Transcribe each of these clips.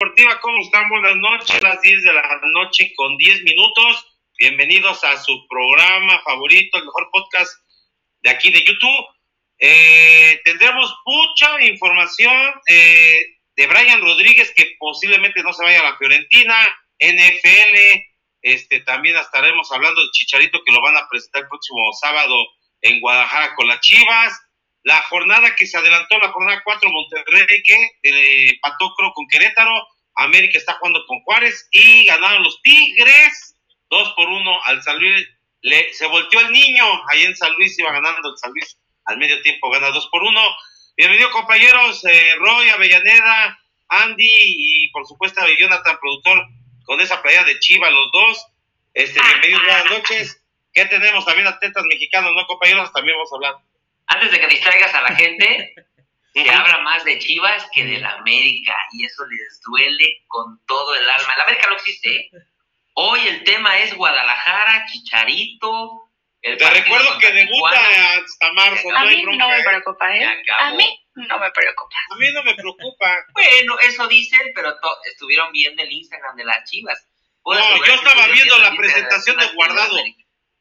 Deportiva, ¿cómo están? Buenas noches, las 10 de la noche con 10 minutos. Bienvenidos a su programa favorito, el mejor podcast de aquí de YouTube. Eh, tendremos mucha información eh, de Brian Rodríguez, que posiblemente no se vaya a la Fiorentina, NFL, este, también estaremos hablando del Chicharito que lo van a presentar el próximo sábado en Guadalajara con las Chivas. La jornada que se adelantó, la jornada 4, Monterrey que eh, empató creo con Querétaro. América está jugando con Juárez y ganaron los Tigres 2 por 1 al San Luis. Le, se volteó el niño, ahí en San Luis iba ganando el San Luis al medio tiempo, gana 2 por 1. Bienvenido compañeros, eh, Roy, Avellaneda, Andy y por supuesto Jonathan, productor con esa playa de Chiva, los dos. Este, bienvenidos, buenas noches. ¿Qué tenemos también atletas mexicanos, no compañeros? También vamos a hablar. Antes de que distraigas a la gente, se habla más de Chivas que de la América y eso les duele con todo el alma. La América no existe. Hoy el tema es Guadalajara, Chicharito. Te recuerdo que debuta hasta marzo. A mí no me preocupa, ¿eh? A mí no me preocupa. A mí no me preocupa. bueno, eso dicen, pero estuvieron viendo el Instagram de las Chivas. No, yo estaba viendo la presentación de Guardado.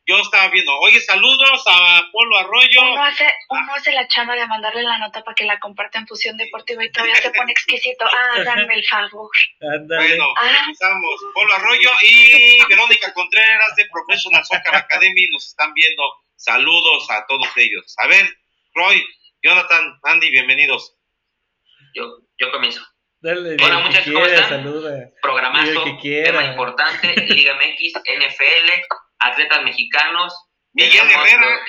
Yo estaba viendo, oye, saludos a Polo Arroyo. Uno hace, uno hace la chamba de mandarle la nota para que la comparta en Fusión Deportiva y todavía se pone exquisito. Ah, dame el favor. Bueno, ah. empezamos. Polo Arroyo y Verónica Contreras de Professional Soccer Academy nos están viendo. Saludos a todos ellos. A ver, Roy, Jonathan, Andy, bienvenidos. Yo, yo comienzo. Dale, Hola muchachos, ¿cómo están? Saluda. Programazo, tema importante, Liga MX, NFL, atletas mexicanos. Miguel Herrera.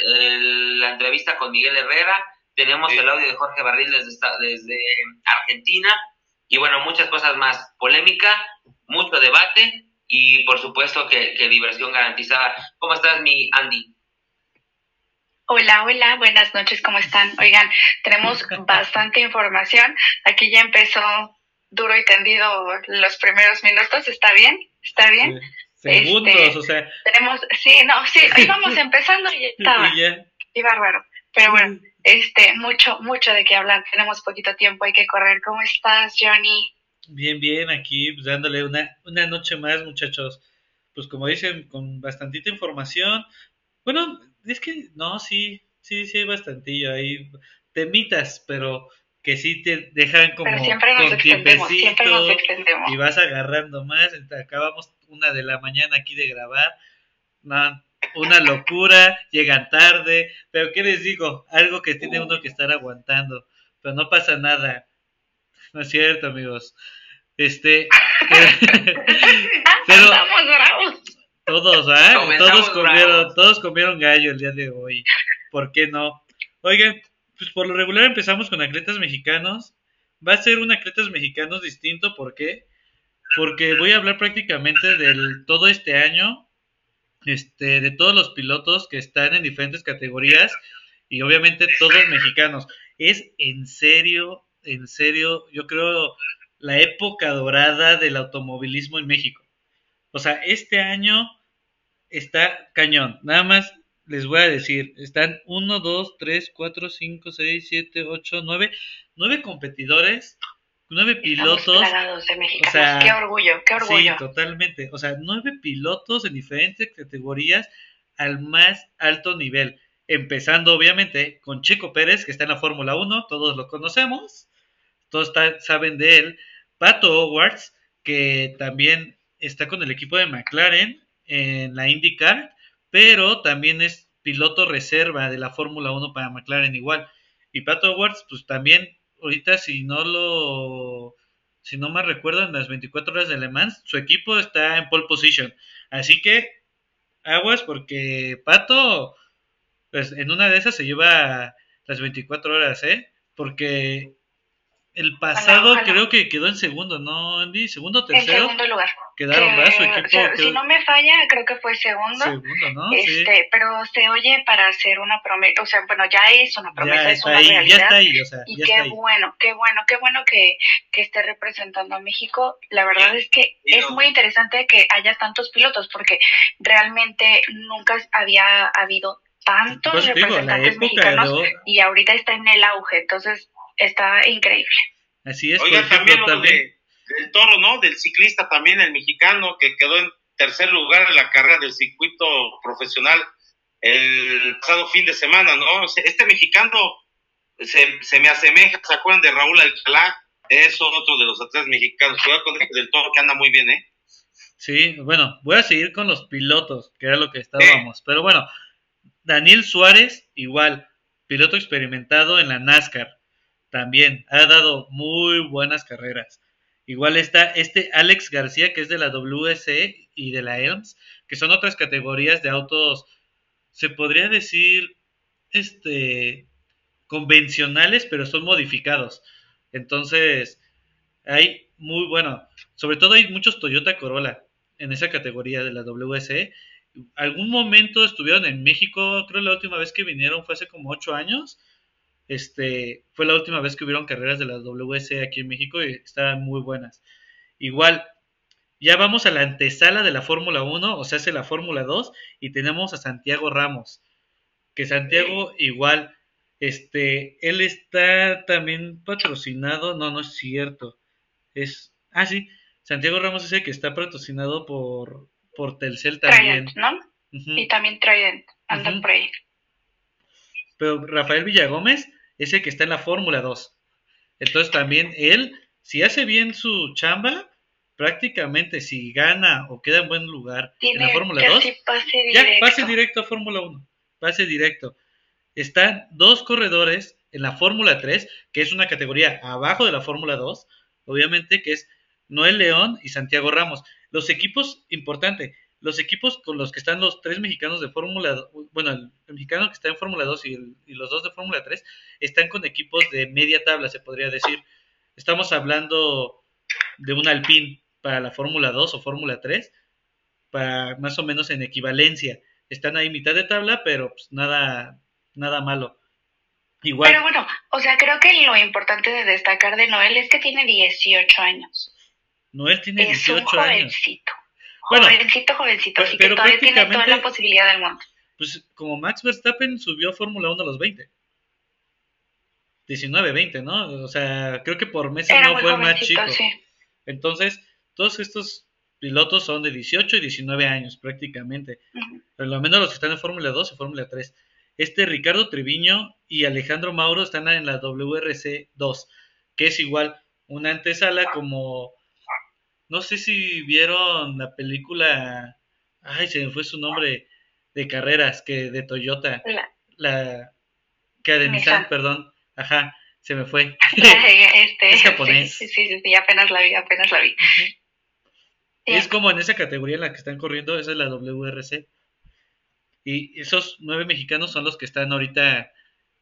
la entrevista con Miguel Herrera. Tenemos el audio de Jorge Barril desde, desde Argentina. Y bueno, muchas cosas más. Polémica, mucho debate y por supuesto que, que diversión garantizada. ¿Cómo estás, mi Andy? Hola, hola, buenas noches, ¿cómo están? Oigan, tenemos bastante información. Aquí ya empezó duro y tendido los primeros minutos, ¿está bien? ¿Está bien? Segundos, este, o sea. Tenemos, sí, no, sí, íbamos empezando y estaba. Y, bárbaro. Pero bueno, este, mucho, mucho de qué hablar. Tenemos poquito tiempo, hay que correr. ¿Cómo estás, Johnny? Bien, bien, aquí pues, dándole una, una noche más, muchachos. Pues como dicen, con bastantita información. Bueno, es que no, sí, sí, sí hay bastantillo ahí. Temitas, pero que sí te dejan como con tiempecito y vas agarrando más. Acabamos una de la mañana aquí de grabar. una locura, llegan tarde, pero ¿qué les digo? Algo que tiene uno que estar aguantando, pero no pasa nada. No es cierto, amigos. Este, pero, bravos. Todos, ¿eh? Todos comieron, todos comieron gallo el día de hoy. ¿Por qué no? Oigan, pues por lo regular empezamos con atletas mexicanos. Va a ser un atletas mexicanos distinto, ¿por qué? Porque voy a hablar prácticamente del todo este año, este, de todos los pilotos que están en diferentes categorías y obviamente todos mexicanos. Es en serio, en serio, yo creo la época dorada del automovilismo en México. O sea, este año está cañón. Nada más les voy a decir, están 1, 2, 3, 4, 5, 6, 7, 8, 9, 9 competidores, 9 pilotos. o sea, qué orgullo, qué orgullo. Sí, totalmente. O sea, 9 pilotos en diferentes categorías al más alto nivel. Empezando obviamente con Checo Pérez, que está en la Fórmula 1, todos lo conocemos, todos saben de él. Pato Howard, que también está con el equipo de McLaren, en la IndyCar, pero también es piloto reserva de la Fórmula 1 para McLaren igual. Y Pato Awards, pues también, ahorita si no lo, si no me recuerdo, en las 24 horas de Le Mans, su equipo está en pole position. Así que, aguas, porque Pato, pues en una de esas se lleva las 24 horas, ¿eh? Porque el pasado creo que quedó en segundo, ¿no, Andy? ¿Segundo o tercero? En segundo lugar. Quedaron, ¿verdad? Su equipo. Si, no me falla, creo que fue segundo. Segundo, ¿no? Este, Pero se oye para hacer una promesa, o sea, bueno, ya es una promesa, es una ahí, realidad. Ya está ahí, o sea, y qué bueno, qué bueno, qué bueno que, que esté representando a México. La verdad es que es muy interesante que haya tantos pilotos, porque realmente nunca había habido tantos pues representantes mexicanos y ahorita está en el auge, entonces está increíble. Así es, por ejemplo, también, del toro, ¿no? Del ciclista también, el mexicano, que quedó en tercer lugar en la carrera del circuito profesional el pasado fin de semana, ¿no? Este mexicano se, se me asemeja, ¿se acuerdan de Raúl Alcalá? Es otro de los atletas mexicanos. Cuidado con este del toro que anda muy bien, ¿eh? Sí, bueno, voy a seguir con los pilotos, que era lo que estábamos. Pero bueno, Daniel Suárez, igual, piloto experimentado en la NASCAR, también ha dado muy buenas carreras. Igual está este Alex García, que es de la WSE y de la ELMS, que son otras categorías de autos, se podría decir, este, convencionales, pero son modificados. Entonces, hay muy bueno, sobre todo hay muchos Toyota Corolla en esa categoría de la WSE. Algún momento estuvieron en México, creo la última vez que vinieron fue hace como ocho años. Este, fue la última vez que hubieron carreras de la WSE aquí en México y estaban muy buenas. Igual, ya vamos a la antesala de la Fórmula 1, o sea, hace la Fórmula 2 y tenemos a Santiago Ramos. Que Santiago igual, este, él está también patrocinado, no, no es cierto. Es, ah, sí, Santiago Ramos es el que está patrocinado por, por Telcel también. Trident, ¿no? Y también Trident, anda por ahí. Pero Rafael Villagómez es el que está en la Fórmula 2. Entonces también él, si hace bien su chamba, prácticamente si gana o queda en buen lugar en la Fórmula 2, ya pase directo a Fórmula 1, pase directo. Están dos corredores en la Fórmula 3, que es una categoría abajo de la Fórmula 2, obviamente que es Noel León y Santiago Ramos. Los equipos, importante, los equipos con los que están los tres mexicanos de Fórmula, bueno, el, mexicano que está en Fórmula 2 y, los dos de Fórmula 3, están con equipos de media tabla, se podría decir. Estamos hablando de un Alpine para la Fórmula 2 o Fórmula 3, para más o menos en equivalencia. Están ahí mitad de tabla, pero pues nada, nada malo. Igual. Pero bueno, o sea, creo que lo importante de destacar de Noel es que tiene 18 años. Noel tiene 18 es un jovencito. Jovencito, jovencito, así que todavía tiene toda la posibilidad del mundo. Pues como Max Verstappen subió a Fórmula 1 a los 20. 19, 20, ¿no? O sea, creo que por meses no fue más chico. Entonces, todos estos pilotos son de 18 y 19 años prácticamente. Por lo menos los que están en Fórmula 2 y Fórmula 3. Este Ricardo Treviño y Alejandro Mauro están en la WRC 2, que es igual una antesala como no sé si vieron la película, ay, se me fue su nombre, de carreras, que de Toyota. La, la que de Nissan, perdón. Ajá, se me fue. este, es japonés. Sí, sí, sí, apenas la vi, apenas la vi. Es como en esa categoría en la que están corriendo, esa es la WRC. Y esos nueve mexicanos son los que están ahorita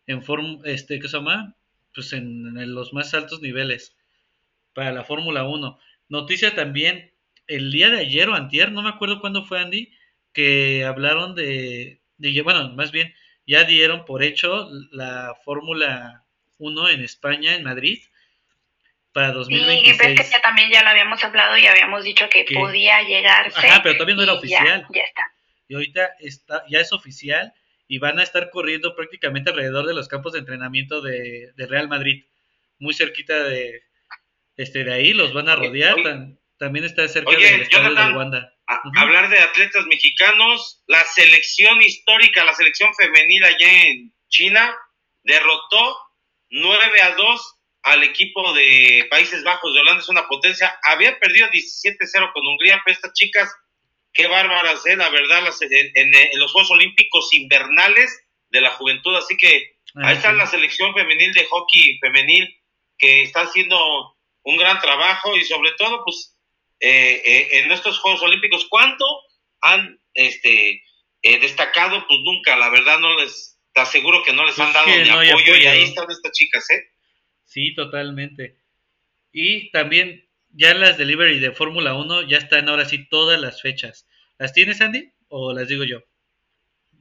en form, este, ¿qué se llama? Pues en, en los más altos niveles para la Fórmula 1. Noticia también, el día de ayer o antier, no me acuerdo cuándo fue Andy, que hablaron de, de bueno, más bien, ya dieron por hecho la Fórmula 1 en España, en Madrid, para 2026. Sí, que ya también ya lo habíamos hablado y habíamos dicho que, podía llegarse. Ajá, pero todavía no era oficial. Ya, está. Y ahorita está, ya es oficial y van a estar corriendo prácticamente alrededor de los campos de entrenamiento de, de Real Madrid, muy cerquita de, este, de ahí los van a rodear. también está cerca del estadio de Wanda. Hablar de atletas mexicanos, la selección histórica, la selección femenil allá en China, derrotó 9 a 2 al equipo de Países Bajos de Holanda, es una potencia. Había perdido 17-0 con Hungría, pero estas chicas, qué bárbaras, ¿eh? la verdad, las, en, los Juegos Olímpicos Invernales de la Juventud. Así que ah, ahí está la selección femenil de hockey femenil que está haciendo un gran trabajo y sobre todo, pues, eh, eh, en estos Juegos Olímpicos, ¿cuánto han este, eh, destacado? Pues nunca, la verdad no les, te aseguro que no les han pues dado ni apoyo, y ahí están estas chicas, ¿eh? Sí, totalmente. Y también ya las delivery de Fórmula 1 ya están ahora sí todas las fechas. ¿Las tienes, Andy? ¿O las digo yo?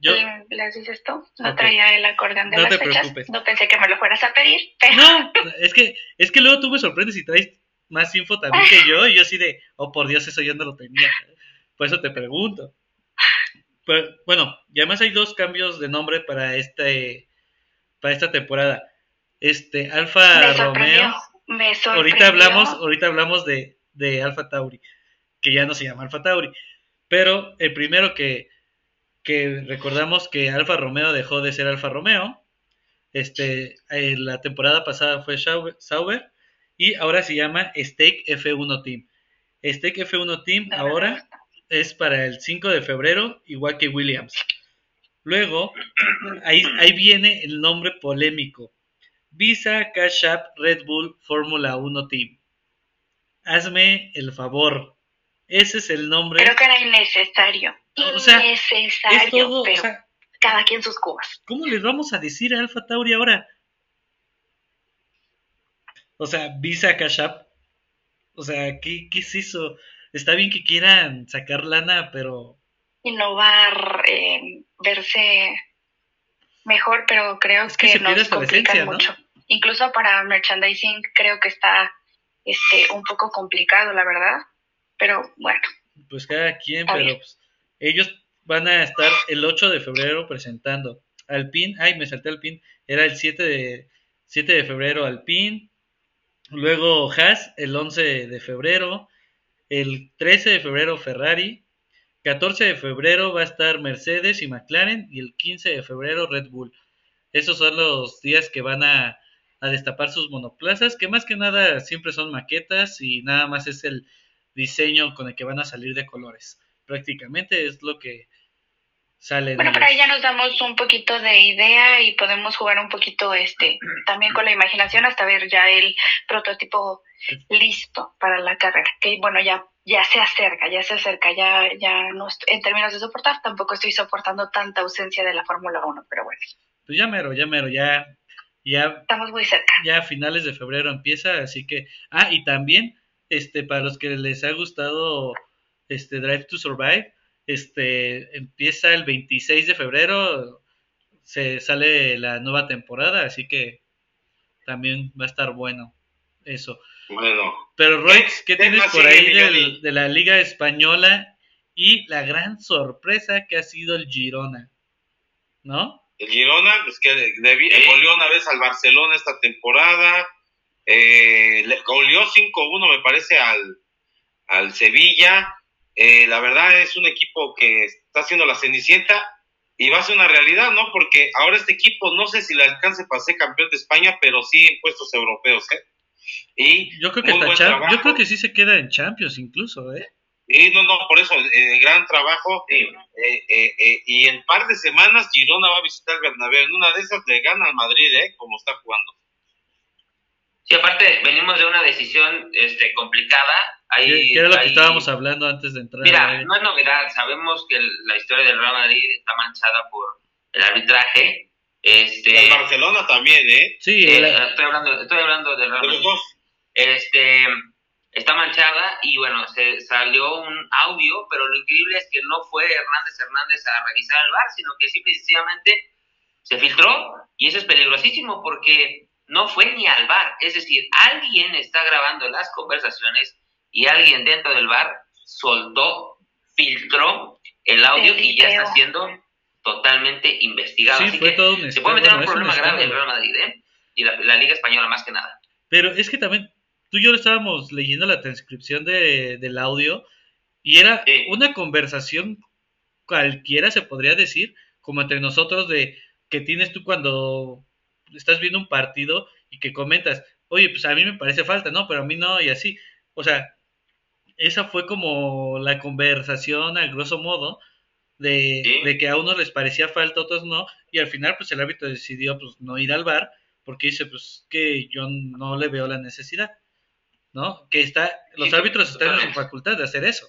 Yo... ¿Les dices tú? No traía el acordeón de no las te fechas. Preocupes. No pensé que me lo fueras a pedir. No, es que, es que luego tú me sorprendes y traes más info también que yo. Y yo así de, oh por Dios, eso yo no lo tenía. Por eso te pregunto. Pero, bueno, y además hay dos cambios de nombre para este para esta temporada. Este, Alfa Romeo. Me ahorita hablamos, ahorita hablamos de, de Alfa Tauri, que ya no se llama Alfa Tauri. Pero el primero que, que recordamos que Alfa Romeo dejó de ser Alfa Romeo, este, en la temporada pasada fue Sauber y ahora se llama Stake F1 Team. Stake F1 Team ahora es para el 5 de febrero, igual que Williams. Luego, ahí, ahí viene el nombre polémico. Visa Cash App Red Bull Fórmula 1 Team. Hazme el favor. Ese es el nombre. Creo que era innecesario. O sea, innecesario, pero cada quien sus cubas. ¿Cómo les vamos a decir a Alfa Tauri ahora? O sea, Visa Cash App. O sea, ¿qué, ¿qué se hizo? Está bien que quieran sacar lana, pero... Innovar, eh, verse mejor, pero creo que, nos complica mucho. Incluso para merchandising creo que está este un poco complicado, la verdad. Pero bueno. Pues cada quien, pero pues, ellos van a estar el 8 de febrero presentando. Alpine, ay, me salté Alpine, era el 7 de, 7 de febrero Alpine, luego Haas el 11 de febrero, el 13 de febrero Ferrari, 14 de febrero va a estar Mercedes y McLaren y el 15 de febrero Red Bull. Esos son los días que van a, destapar sus monoplazas, que más que nada siempre son maquetas y nada más es el diseño con el que van a salir de colores. Prácticamente es lo que sale. Bueno, por ahí ya nos damos un poquito de idea y podemos jugar un poquito este también con la imaginación hasta ver ya el prototipo listo para la carrera. Que bueno, ya ya se acerca, ya se acerca, ya, ya no en términos de soportar, tampoco estoy soportando tanta ausencia de la Fórmula 1, pero bueno. Pues ya mero, ya mero, ya, ya. Estamos muy cerca. Ya a finales de febrero empieza, así que, ah, y también, este, para los que les ha gustado, este, Drive to Survive, este, empieza el 26 de febrero, se sale la nueva temporada, así que también va a estar bueno eso. Bueno. Pero Royce, ¿qué, tienes por ahí de la Liga Española y la gran sorpresa que ha sido el Girona? ¿No? El Girona, pues que le, goleó una vez al Barcelona esta temporada, eh, le goleó 5-1 me parece al, al Sevilla. Eh, la verdad es un equipo que está haciendo la cenicienta y va a ser una realidad, ¿no? Porque ahora este equipo no sé si le alcance para ser campeón de España, pero sí en puestos europeos, ¿eh? Y yo creo que yo creo que sí se queda en Champions incluso, ¿eh? Sí, no, no, por eso, eh, gran trabajo. Eh, eh, eh, y en par de semanas Girona va a visitar Bernabéu. En una de esas le gana al Madrid, ¿eh? Como está jugando. Sí, aparte, venimos de una decisión este, complicada. Ahí, ¿Qué era lo que estábamos hablando antes de entrar? Mira, no es novedad. Sabemos que la historia del Real Madrid está manchada por el arbitraje. Este, el Barcelona también, ¿eh? Sí, estoy, hablando, estoy hablando del Real Madrid. Este, está manchada y bueno, se salió un audio, pero lo increíble es que no fue Hernández Hernández a revisar el bar, sino que sí precisamente se filtró y eso es peligrosísimo porque no fue ni al bar, es decir, alguien está grabando las conversaciones y alguien dentro del bar soltó, filtró el audio y ya está siendo totalmente investigado. Sí, fue todo se puede meter un problema grave el Real Madrid ¿eh? y la Liga Española más que nada. Pero es que también tú y yo estábamos leyendo la transcripción de, del audio y era una conversación cualquiera, se podría decir, como entre nosotros de que tienes tú cuando estás viendo un partido y que comentas, oye, pues a mí me parece falta, ¿no? Pero a mí no, y así. O sea, esa fue como la conversación a grosso modo de, de, que a unos les parecía falta, a otros no, y al final pues el árbitro decidió pues no ir al bar porque dice pues que yo no le veo la necesidad. ¿no? Que está, los árbitros están en su facultad de hacer eso.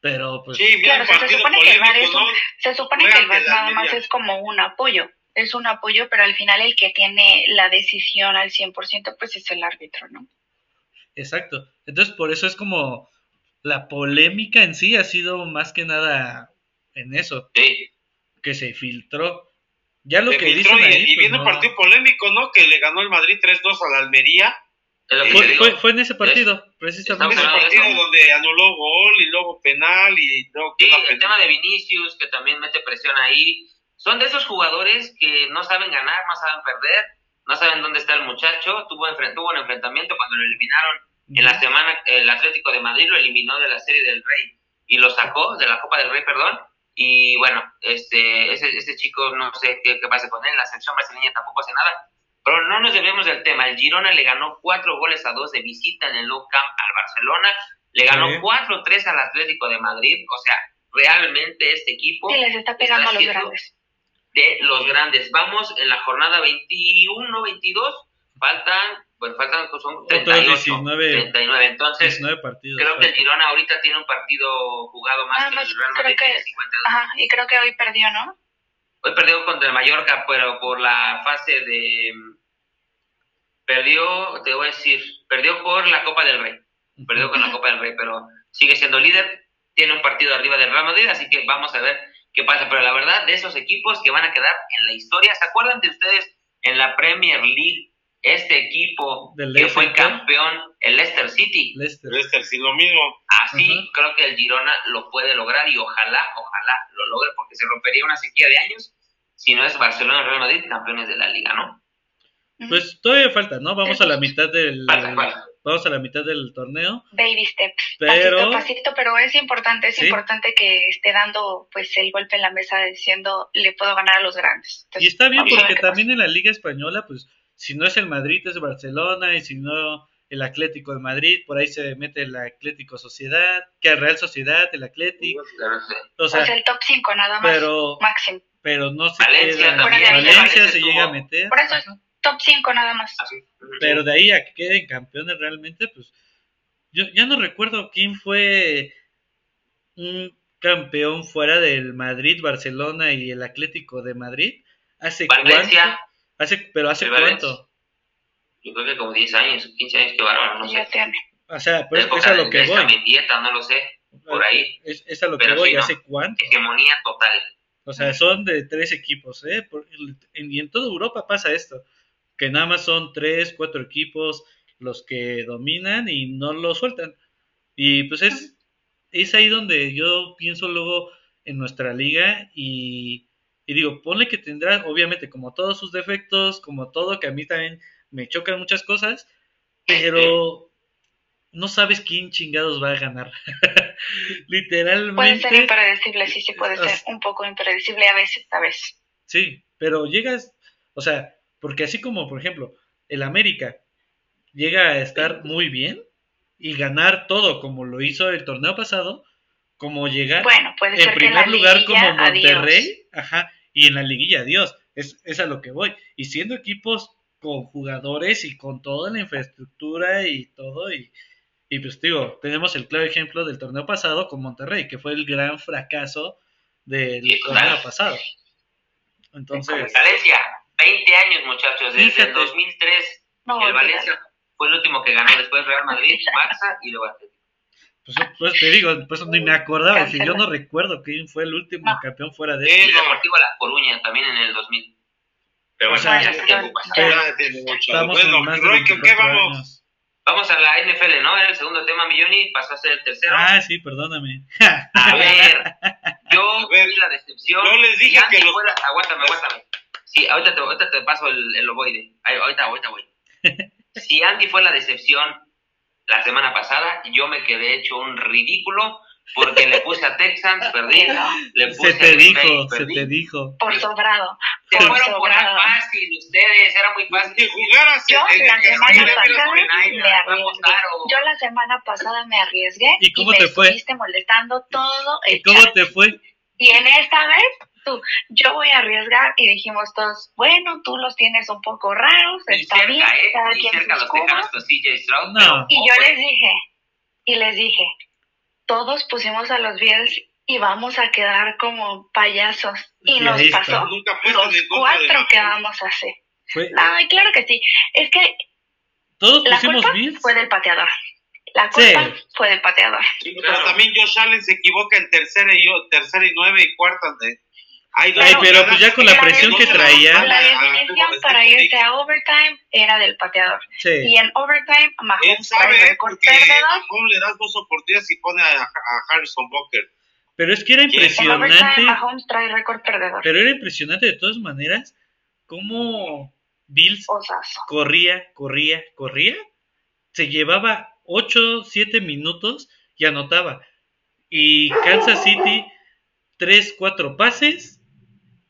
Pero pues... Sí, claro, se supone que el VAR, es un, se supone que el VAR nada más es como un apoyo, es un apoyo, pero al final el que tiene la decisión al 100% pues es el árbitro, ¿no? Exacto. Entonces por eso es como la polémica en sí ha sido más que nada en eso. Sí. Que se filtró. Ya lo que dicen ahí, y, pues, viene un partido polémico, ¿no? Que le ganó el Madrid 3-2 a la Almería fue, en ese partido, precisamente. En ese partido donde anuló gol y luego penal y luego... Sí, el tema de Vinicius, que también mete presión ahí. Son de esos jugadores que no saben ganar, no saben perder, no saben dónde está el muchacho. Tuvo, tuvo un enfrentamiento cuando lo eliminaron En la semana, el Atlético de Madrid lo eliminó de la Serie del Rey y lo sacó de la Copa del Rey, perdón. Y bueno, este, ese, ese chico no sé qué, qué pasa con él, la selección brasileña tampoco hace nada. Pero no nos debemos del tema. El Girona le ganó cuatro goles a dos de visita en el Nou Camp al Barcelona. Le ganó Sí. 4-3 al Atlético de Madrid. O sea, realmente este equipo Sí, les está pegando a los haciendo grandes. De los grandes. Vamos en la jornada 21, 22. Faltan, bueno, faltan pues, son Otros 38, 19. 39. Entonces, 19 partidos. creo que el. Girona ahorita tiene un partido jugado más Nada que más, el Real creo Madrid. que- tiene 52. Ajá, y creo que hoy perdió, ¿no? Hoy perdió contra el Mallorca, pero por la fase de... Perdió, te voy a decir, perdió por la Copa del Rey. Perdió con la Copa del Rey, pero sigue siendo líder. Tiene un partido arriba del Real Madrid, así que vamos a ver qué pasa. Pero la verdad, de esos equipos que van a quedar en la historia, ¿se acuerdan de ustedes en la Premier League? Este equipo Del que fue campeón, el Leicester City. Leicester. Leicester, sí, lo mismo. Así creo que el Girona lo puede lograr y ojalá, ojalá lo logre porque se rompería una sequía de años si no es Barcelona y Real Madrid campeones de la liga, ¿no? Pues todavía falta, ¿no? Vamos a la mitad del. Falta, falta. Vamos a la mitad del torneo. Baby steps, Pero- pasito a pasito, pero es importante, es Sí. importante que esté dando pues el golpe en la mesa diciendo le puedo ganar a los grandes. Y está bien porque pasa. también en la Liga Española, pues, si no es el Madrid, es Barcelona, y si no el Atlético de Madrid, por ahí se mete el Atlético Sociedad, que el Real Sociedad, el Atlético, Claro, sí. o sea, Pues el top 5 nada más, pero, máximo. pero no se Valencia queda- Valencia Valencia se estuvo- llega a meter, Por eso. Top 5 nada más. Así. pero de ahí a que queden campeones realmente, pues, yo ya no recuerdo quién fue un campeón fuera del Madrid, Barcelona y el Atlético de Madrid, hace Valencia, cuánto, hace, pero hace cuánto, yo creo que como 10 años, 15 años, que bárbaro, no Ya sé. tiene. o sea, pues es a lo que voy. Mendieta, no lo sé, por ahí. Es, es a lo que voy, sí, no. ¿hace cuánto? Hegemonía total. O sea, son de tres equipos, ¿eh? Por- en- y en toda Europa pasa esto, que nada más son tres, cuatro equipos los que dominan y no lo sueltan. Y pues es, es ahí donde yo pienso luego en nuestra liga y, y digo, ponle que tendrá, obviamente, como todos sus defectos, como todo, que a mí también me chocan muchas cosas, pero no sabes quién chingados va a ganar. Literalmente. Puede ser impredecible, sí, sí puede ser un poco impredecible a veces, a veces. Sí, pero llegas, o sea, porque así como, por ejemplo, el América llega a estar muy bien y ganar todo como lo hizo el torneo pasado, como llegar Bueno, puede en que primer lugar liguilla, como Monterrey, adiós. ajá, y en la liguilla, adiós, es, es a lo que voy. Y siendo equipos con jugadores y con toda la infraestructura y todo, y, y pues digo, tenemos el claro ejemplo del torneo pasado con Monterrey, que fue el gran fracaso del torneo pasado. Entonces, Valencia, 20 años, muchachos, desde el 2003. No, el. Valencia fue el último que ganó después Real Madrid, Barça y luego Atlético. Pues, pues te digo, pues ni me acordaba, si yo Cancela. no recuerdo quién fue el último No. campeón fuera de este. el Deportivo La Coruña también en el 2000. Pero O bueno, sea, ya ya- el tiempo pasa. pero- Ya tiene mucho. Estamos Bueno, Roy, ¿con qué 24 vamos? años. Vamos a la NFL, ¿no? Era el segundo tema, Milloni, pasó a ser el tercero. Ah, sí, perdóname. A ver, yo A ver, vi la decepción. yo les dije que los- fuera- Aguántame, aguántame. Sí, ahorita te, ahorita te paso el, el ovoide. Ahí, Ahorita, ahorita voy. Si Andy fue la decepción la semana pasada, yo me quedé hecho un ridículo porque le puse a Texans, perdí. Le puse Se te a Green Bay, dijo, se te dijo. Por sobrado. Se por fueron por la sobrado. fácil ustedes, era muy fácil. Si jugaras Yo la semana pasada me arriesgué. Yo la semana pasada me arriesgué ¿Y cómo me te fue? estuviste molestando todo el ¿Y cómo chat. te fue? Y en esta vez, tú, yo voy a arriesgar y dijimos todos, bueno, tú los tienes un poco raros, Ni está cerca, bien, ¿eh? cada Ni quien cerca los tejanos cubos. con CJ Stroud. No. pero- Y yo les dije, y les dije, todos pusimos a los Bills y vamos a quedar como payasos. Y Y nos pasó. Nunca Los cuatro los- que vamos a hacer. Fue, Ay, claro que sí. Es que todos la pusimos culpa Bills. fue del pateador. La Sí. culpa fue del pateador. Sí, pero Claro. también Josh Allen se equivoca en tercera y, yo- tercera y nueve y cuarta. De, hay dos Ay, pero pues ya con la La presión que traía. La definición para irse a overtime era del pateador. Sí. Y en overtime, Mahomes sabe, trae récord porque Mahomes le das dos oportunidades y pone a, a Harrison Booker. Pero es que era En impresionante. overtime, Mahomes trae récord perdedor. Pero era impresionante de todas maneras cómo Bills Osazo. corría, corría, corría. Se llevaba 8, 7 minutos y anotaba. Y Kansas City, 3, 4 pases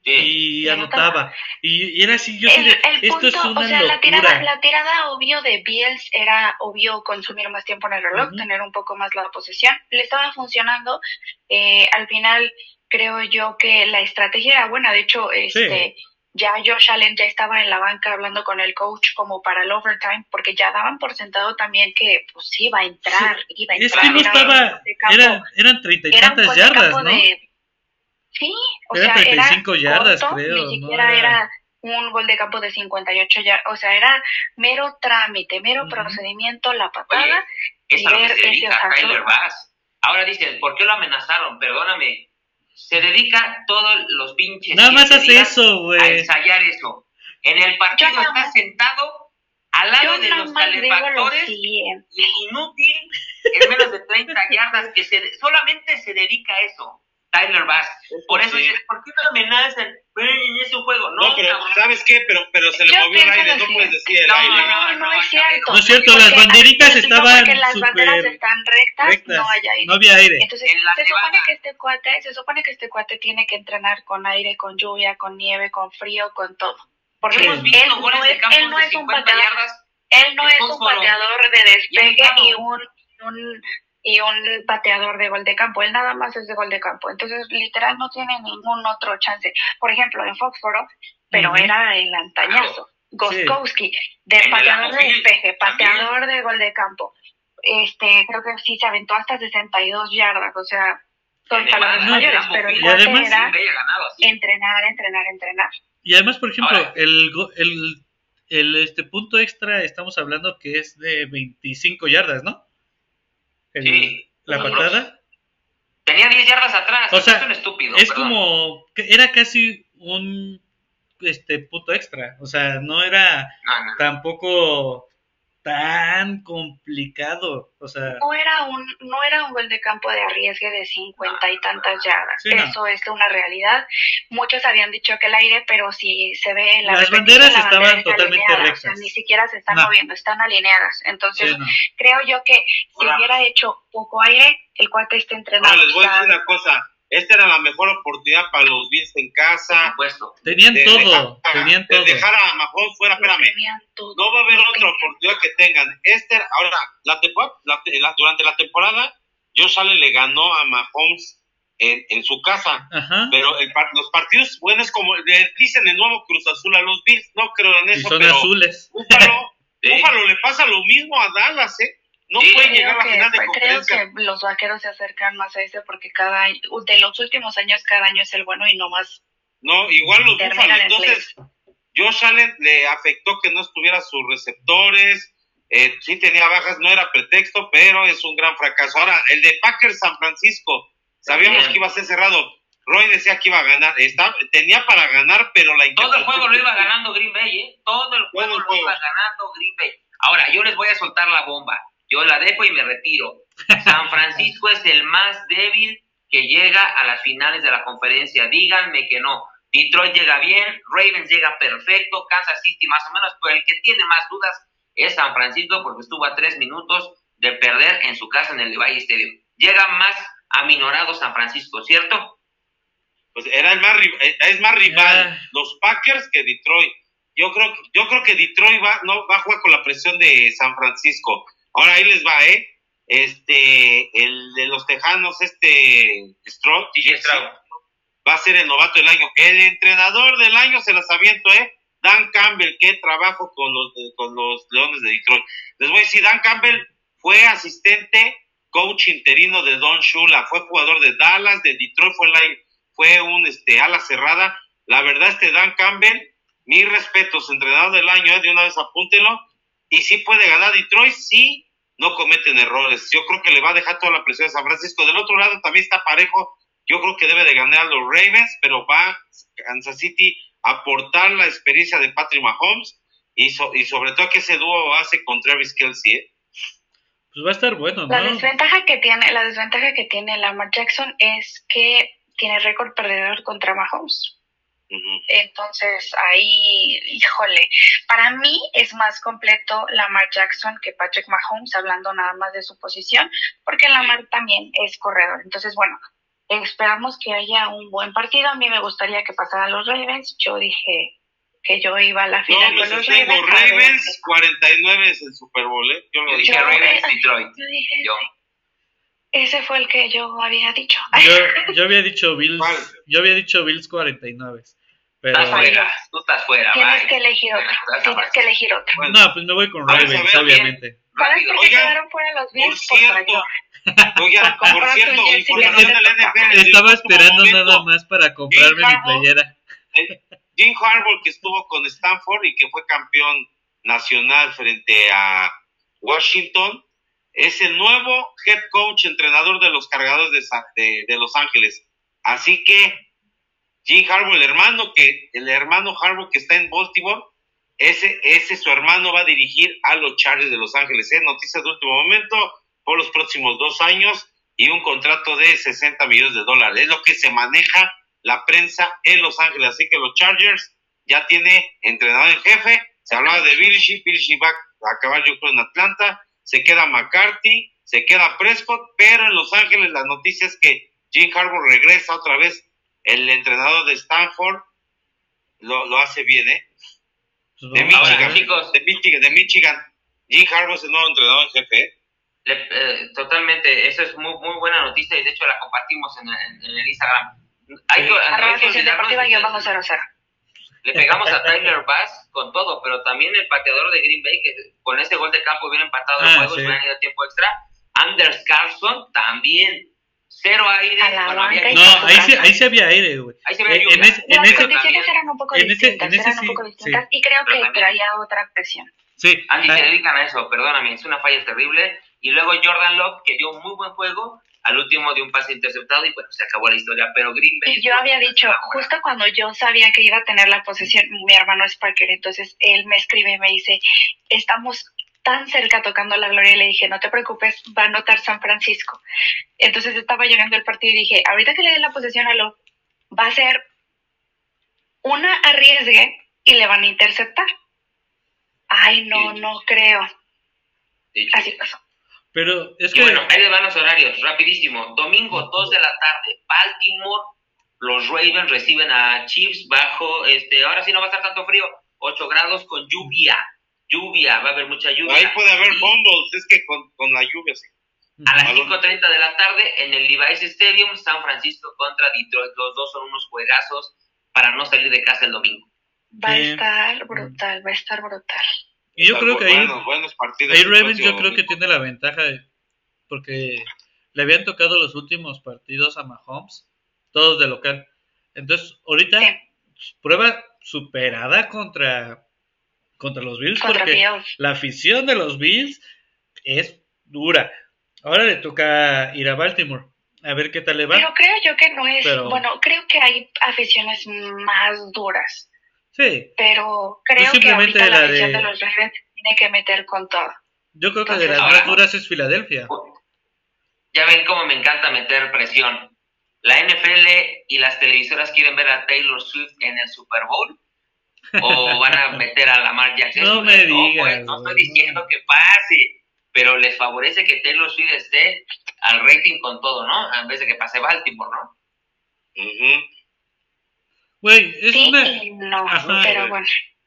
y, anotaba. Y, era así, yo el, esto es una o sea, La tirada, la tirada obvio de Bills era obvio consumir más tiempo en el reloj, tener un poco más la posesión. Le estaba funcionando. Eh, al final creo yo que la estrategia era buena. De hecho, este ya Josh Allen ya estaba en la banca hablando con el coach como para el overtime, porque ya daban por sentado también que pues iba a entrar, iba a entrar. Es que no estaba, eran treinta y tantas yardas, ¿no? Sí, o sea, 35 yardas, creo. Ni siquiera era... un gol de campo de 58 yardas, o sea, era mero trámite, mero procedimiento, la patada. Oye, es a lo que se dedica Tyler Bass. Ahora dicen, ¿por qué lo amenazaron? Perdóname, se dedica todos los pinches. Nada más hace eso, güey. A ensayar eso. En el partido está sentado al lado de los calefactores y el inútil en menos de 30 yardas que se, solamente se dedica a eso. Tyler Bass. Por eso dices, ¿por qué no amenazan? Es un juego. No, no pero ¿sabes qué? Pero, pero se le movió el aire, no puedes decir el aire. No, no, no, es cierto. No es cierto, las banderitas estaban Porque las banderas están rectas, no hay aire. No había aire. Entonces, se supone que este cuate, se supone que este cuate tiene que entrenar con aire, con lluvia, con nieve, con frío, con todo. Porque él, no es, él no es un pateador, él no es un pateador de despegue y un, un y un pateador de gol de campo. Él nada más es de gol de campo. Entonces, literal, no tiene ningún otro chance. Por ejemplo, en Foxboro, pero era el antañazo. Goskowski, de pateador de despeje, pateador de gol de campo. Este, creo que sí se aventó hasta 62 yardas, o sea, son palabras mayores, pero el además, era entrenar, entrenar, entrenar. Y además, por ejemplo, el, el, el este punto extra estamos hablando que es de 25 yardas, ¿no? Sí. La patada. Tenía 10 yardas atrás. O sea, es, un estúpido, es como. Era casi un este punto extra. O sea, no era tampoco tan complicado, o sea... No era un, no era un gol de campo de arriesgue de cincuenta y tantas yardas, eso es una realidad. Muchos habían dicho que el aire, pero si se ve la Las banderas estaban totalmente rectas. ni siquiera se están moviendo, están alineadas. Entonces, creo yo que si hubiera hecho poco aire, el cuate está entrenado. No, les voy a decir una cosa, esta era la mejor oportunidad para los Bills en casa. Tenían todo, tenían todo. De dejar a Mahomes fuera, espérame. No va a haber otra oportunidad que tengan. Este, ahora, la, la, durante la temporada, Josh Allen le ganó a Mahomes en, en su casa. Pero el, los partidos buenos, como le dicen el nuevo Cruz Azul a los Bills, no creo en eso. son azules. Búfalo, Búfalo le pasa lo mismo a Dallas, ¿eh? No puede llegar a la final de Creo que los vaqueros se acercan más a ese porque cada año, de los últimos años, cada año es el bueno y no más. No, igual los búfalos. Entonces, Josh Allen le afectó que no estuviera sus receptores. Eh, sí tenía bajas, no era pretexto, pero es un gran fracaso. Ahora, el de Packers San Francisco, sabíamos que iba a ser cerrado. Roy decía que iba a ganar, estaba, tenía para ganar, pero la Todo el juego lo iba ganando Green Bay, ¿eh? Todo el juego lo iba ganando Green Bay. Ahora, yo les voy a soltar la bomba. Yo la dejo y me retiro. San Francisco es el más débil que llega a las finales de la conferencia. Díganme que no. Detroit llega bien, Ravens llega perfecto, Kansas City más o menos, pero el que tiene más dudas es San Francisco porque estuvo a tres minutos de perder en su casa en el Levi Stadium. Llega más aminorado San Francisco, ¿cierto? Pues era el más eh, es más rival ah. los Packers que Detroit. Yo creo yo creo que Detroit va no va a jugar con la presión de San Francisco. Ahora ahí les va, ¿eh? Este, el de los Tejanos, este, Stroud, va a ser el novato del año. El entrenador del año se las aviento, ¿eh? Dan Campbell, qué trabajo con los, con los Leones de Detroit. Les voy a decir, Dan Campbell fue asistente, coach interino de Don Shula, fue jugador de Dallas, de Detroit, fue, la, fue un este, ala cerrada. La verdad, este Dan Campbell, mis respetos, entrenador del año, ¿eh? de una vez apúntelo. Y sí puede ganar Detroit, sí, no cometen errores. Yo creo que le va a dejar toda la presión a San Francisco. Del otro lado también está parejo. Yo creo que debe de ganar a los Ravens, pero va Kansas City a aportar la experiencia de Patrick Mahomes y, y sobre todo que ese dúo hace con Travis Kelsey. ¿eh? Pues va a estar bueno, ¿no? La desventaja que tiene, la desventaja que tiene Lamar Jackson es que tiene récord perdedor contra Mahomes. Entonces ahí, híjole, para mí es más completo Lamar Jackson que Patrick Mahomes, hablando nada más de su posición, porque Lamar también es corredor. Entonces, bueno, esperamos que haya un buen partido. A mí me gustaría que pasaran los Ravens. Yo dije que yo iba a la final no, con los Ravens. Ravens 49 es el Super Bowl, ¿eh? Yo, lo dije Ravens Detroit. Yo dije, yo. Ese fue el que yo había dicho. Yo, yo había dicho Bills. Yo había dicho Bills 49. Pero... Estás fuera, tú estás fuera. Tienes que elegir otro. Tienes que elegir otro. no, pues me voy con Ravens, obviamente. ¿Sabes por qué quedaron fuera los Bills? Por cierto, Oiga, por cierto, información del NFL. Estaba esperando nada más para comprarme mi playera. Eh, Jim Harbaugh, que estuvo con Stanford y que fue campeón nacional frente a Washington, es el nuevo head coach, entrenador de los cargadores de, de, Los Ángeles. Así que Jim Harbaugh, el hermano que el hermano Harbaugh que está en Baltimore, ese ese su hermano va a dirigir a los Chargers de Los Ángeles. ¿eh? Noticias de último momento por los próximos dos años y un contrato de 60 millones de dólares. Es lo que se maneja la prensa en Los Ángeles. Así que los Chargers ya tiene entrenador en jefe. Se hablaba de Birschi, Birschi va a acabar yo creo en Atlanta se queda McCarthy, se queda Prescott, pero en Los Ángeles la noticia es que Jim Harbaugh regresa otra vez, el entrenador de Stanford, lo, lo hace bien, ¿eh? Pues de, Michigan, chicos. de Michigan, de Michigan, Jim Harbaugh es el nuevo entrenador en jefe, ¿eh? eh, totalmente, eso es muy, muy buena noticia y de hecho la compartimos en, en, el Instagram. Hay que, hay que deportiva vamos 0 0 le pegamos a Tyler Bass con todo, pero también el pateador de Green Bay, que con ese gol de campo hubiera empatado el ah, juego y hubiera ido a tiempo extra. Anders Carlson también. Cero aire. no, ahí sí, ahí sí había aire, güey. Ahí sí había. En, ese, en Las condiciones eran un poco distintas, eran un poco distintas y creo que traía otra presión. Sí. Andy, se dedican a eso, perdóname, es una falla terrible. Y luego Jordan Love, que dio un muy buen juego, al último de un pase interceptado y bueno, se acabó la historia. Pero Green Bay. Y yo había dicho, justo cuando yo sabía que iba a tener la posesión, mi hermano es Parker, entonces él me escribe y me dice, estamos tan cerca tocando la gloria y le dije, no te preocupes, va a anotar San Francisco. Entonces estaba llegando el partido y dije, ahorita que le den la posesión a Lo, va a ser una arriesgue y le van a interceptar. Ay, no, no creo. Así pasó. Pero es y bueno, ahí le van los horarios, rapidísimo. Domingo, 2 de la tarde, Baltimore, los Ravens reciben a Chiefs bajo, este, ahora sí no va a estar tanto frío, 8 grados con lluvia. Lluvia, va a haber mucha lluvia. Ahí puede haber fumbles, es que con, con la lluvia sí. A las 5.30 de la tarde en el Levi's Stadium, San Francisco contra Detroit. Los dos son unos juegazos para no salir de casa el domingo. Va a estar brutal, va a estar brutal. Y yo creo que ahí, ahí Ravens yo creo que tiene la ventaja de, porque le habían tocado los últimos partidos a Mahomes, todos de local. Entonces, ahorita prueba superada contra contra los Bills porque la afición de los Bills es dura. Ahora le toca ir a Baltimore. A ver qué tal le va. Pero creo yo que no es, bueno, creo que hay aficiones más duras. Sí. Pero creo que ahorita la, de... de los Ravens tiene que meter con todo. Yo creo que de las más duras es Filadelfia. Ya ven cómo me encanta meter presión. ¿La NFL y las televisoras quieren ver a Taylor Swift en el Super Bowl? ¿O van a meter a Lamar Jackson? No me digas. Pues, no estoy diciendo que pase, pero les favorece que Taylor Swift esté al rating con todo, ¿no? En vez de que pase Baltimore, ¿no? Güey, es sí, una. No, pero bueno.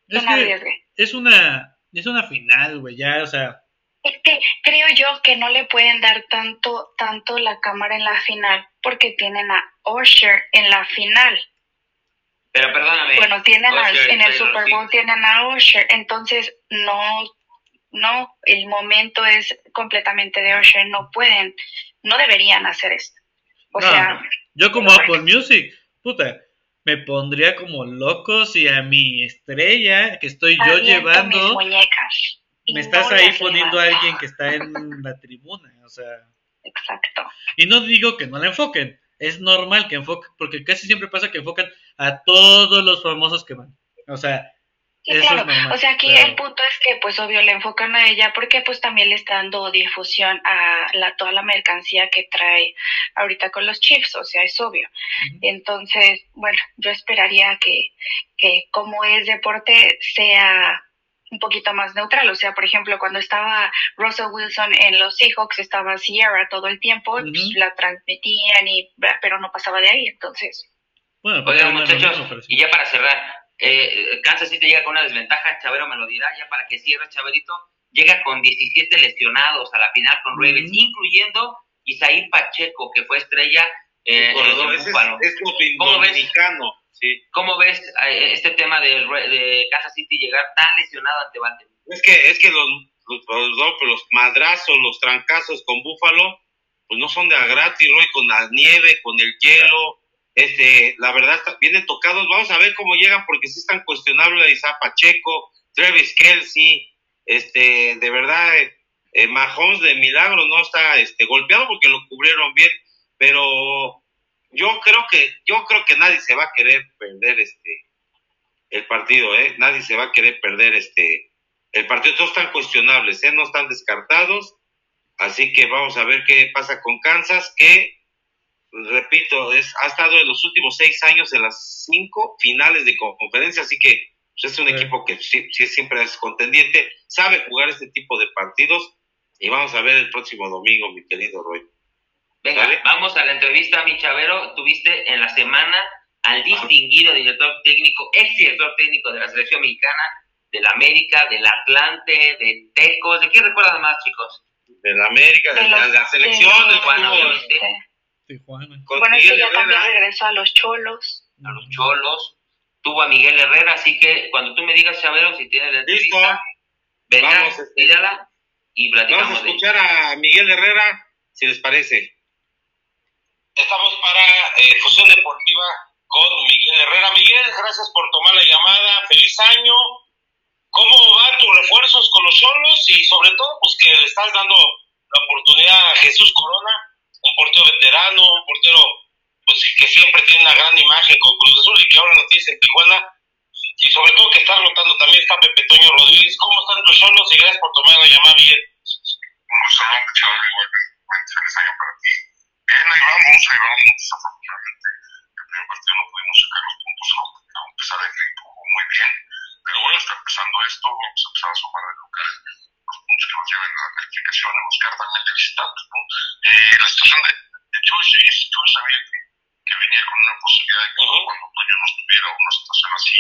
Es, es una. Es una final, güey, ya, o sea. Es que creo yo que no le pueden dar tanto, tanto la cámara en la final porque tienen a Usher en la final. Pero perdóname. Bueno, tienen en el Super Bowl tienen a Usher, entonces no, no, el momento es completamente de Usher, no pueden, no deberían hacer esto. O sea, yo como Apple Music, puta, me pondría como loco si a mi estrella que estoy yo llevando me estás ahí poniendo a alguien que está en la tribuna, o sea. Exacto. Y no digo que no la enfoquen, es normal que enfoquen, porque casi siempre pasa que enfocan a todos los famosos que van. O sea, claro. o sea, aquí el punto es que, pues, obvio, le enfocan a ella porque, pues, también le está dando difusión a la, toda la mercancía que trae ahorita con los chips, o sea, es obvio. Entonces, bueno, yo esperaría que, que como es deporte, sea un poquito más neutral. O sea, por ejemplo, cuando estaba Russell Wilson en los Seahawks, estaba Sierra todo el tiempo, pues, la transmitían, y, pero no pasaba de ahí, entonces. Bueno, Oigan, muchachos, y ya para cerrar, eh, Kansas City llega con una desventaja, Chavero me lo dirá, ya para que cierre Chaverito, llega con 17 lesionados a la final con Ravens, incluyendo Isaí Pacheco, que fue estrella eh, en es, es, ¿Cómo dominicano. Sí. ¿Cómo ves eh, este tema de, de, Kansas City llegar tan lesionado ante Baltimore? Es que, es que los, los, los, madrazos, los trancazos con Búfalo, pues no son de a gratis, Roy, con la nieve, con el hielo. Este, la verdad, vienen tocados. Vamos a ver cómo llegan, porque sí están cuestionables Isa Pacheco, Travis Kelsey, este, de verdad, eh, de milagro no está este, golpeado porque lo cubrieron bien, pero yo creo que yo creo que nadie se va a querer perder este el partido, ¿eh? Nadie se va a querer perder este el partido. Todos están cuestionables, ¿eh? No están descartados. Así que vamos a ver qué pasa con Kansas, que repito, es, ha estado en los últimos seis años en las cinco finales de conferencia, así que pues, es un equipo que sí, siempre es contendiente, sabe jugar este tipo de partidos y vamos a ver el próximo domingo, mi querido Roy. Venga, vamos a la entrevista, mi chavero. Tuviste en la semana al distinguido director técnico, ex director técnico de la selección mexicana, del América, del Atlante, de Tecos. ¿De qué recuerdan más, chicos? Del América, de, la, selección, de, Tijuana. Bueno, eso ya también regresó a los Cholos. A los Cholos. Tuvo a Miguel Herrera, así que cuando tú me digas, Chavero, si tienes la entrevista, vamos, este, y platicamos. Vamos a escuchar a Miguel Herrera, si les parece. Estamos para eh, Fusión Deportiva con Miguel Herrera. Miguel, gracias por tomar la llamada. Feliz año. ¿Cómo van tus refuerzos con los solos? Y sobre todo, pues que le estás dando la oportunidad a Jesús Corona, un portero veterano, un portero pues que siempre tiene una gran imagen con Cruz Azul y que ahora lo tienes en Tijuana. Y sobre todo que está rotando también está Pepe Toño Rodríguez. ¿Cómo están tus solos? Y gracias por tomar la llamada, Miguel. Un gusto, igual. Feliz año para ti Bien, ahí vamos, ahí vamos. Desafortunadamente, el primer partido no pudimos sacar los puntos, a pesar de que jugó muy bien. Pero bueno, está empezando esto, vamos a empezar a sumar el local los puntos que nos lleven a la calificación y buscar también de visitantes. ¿no? Eh, la situación de, de Joyce yo sabía que, que venía con una posibilidad de que cuando Toño no tuviera una situación así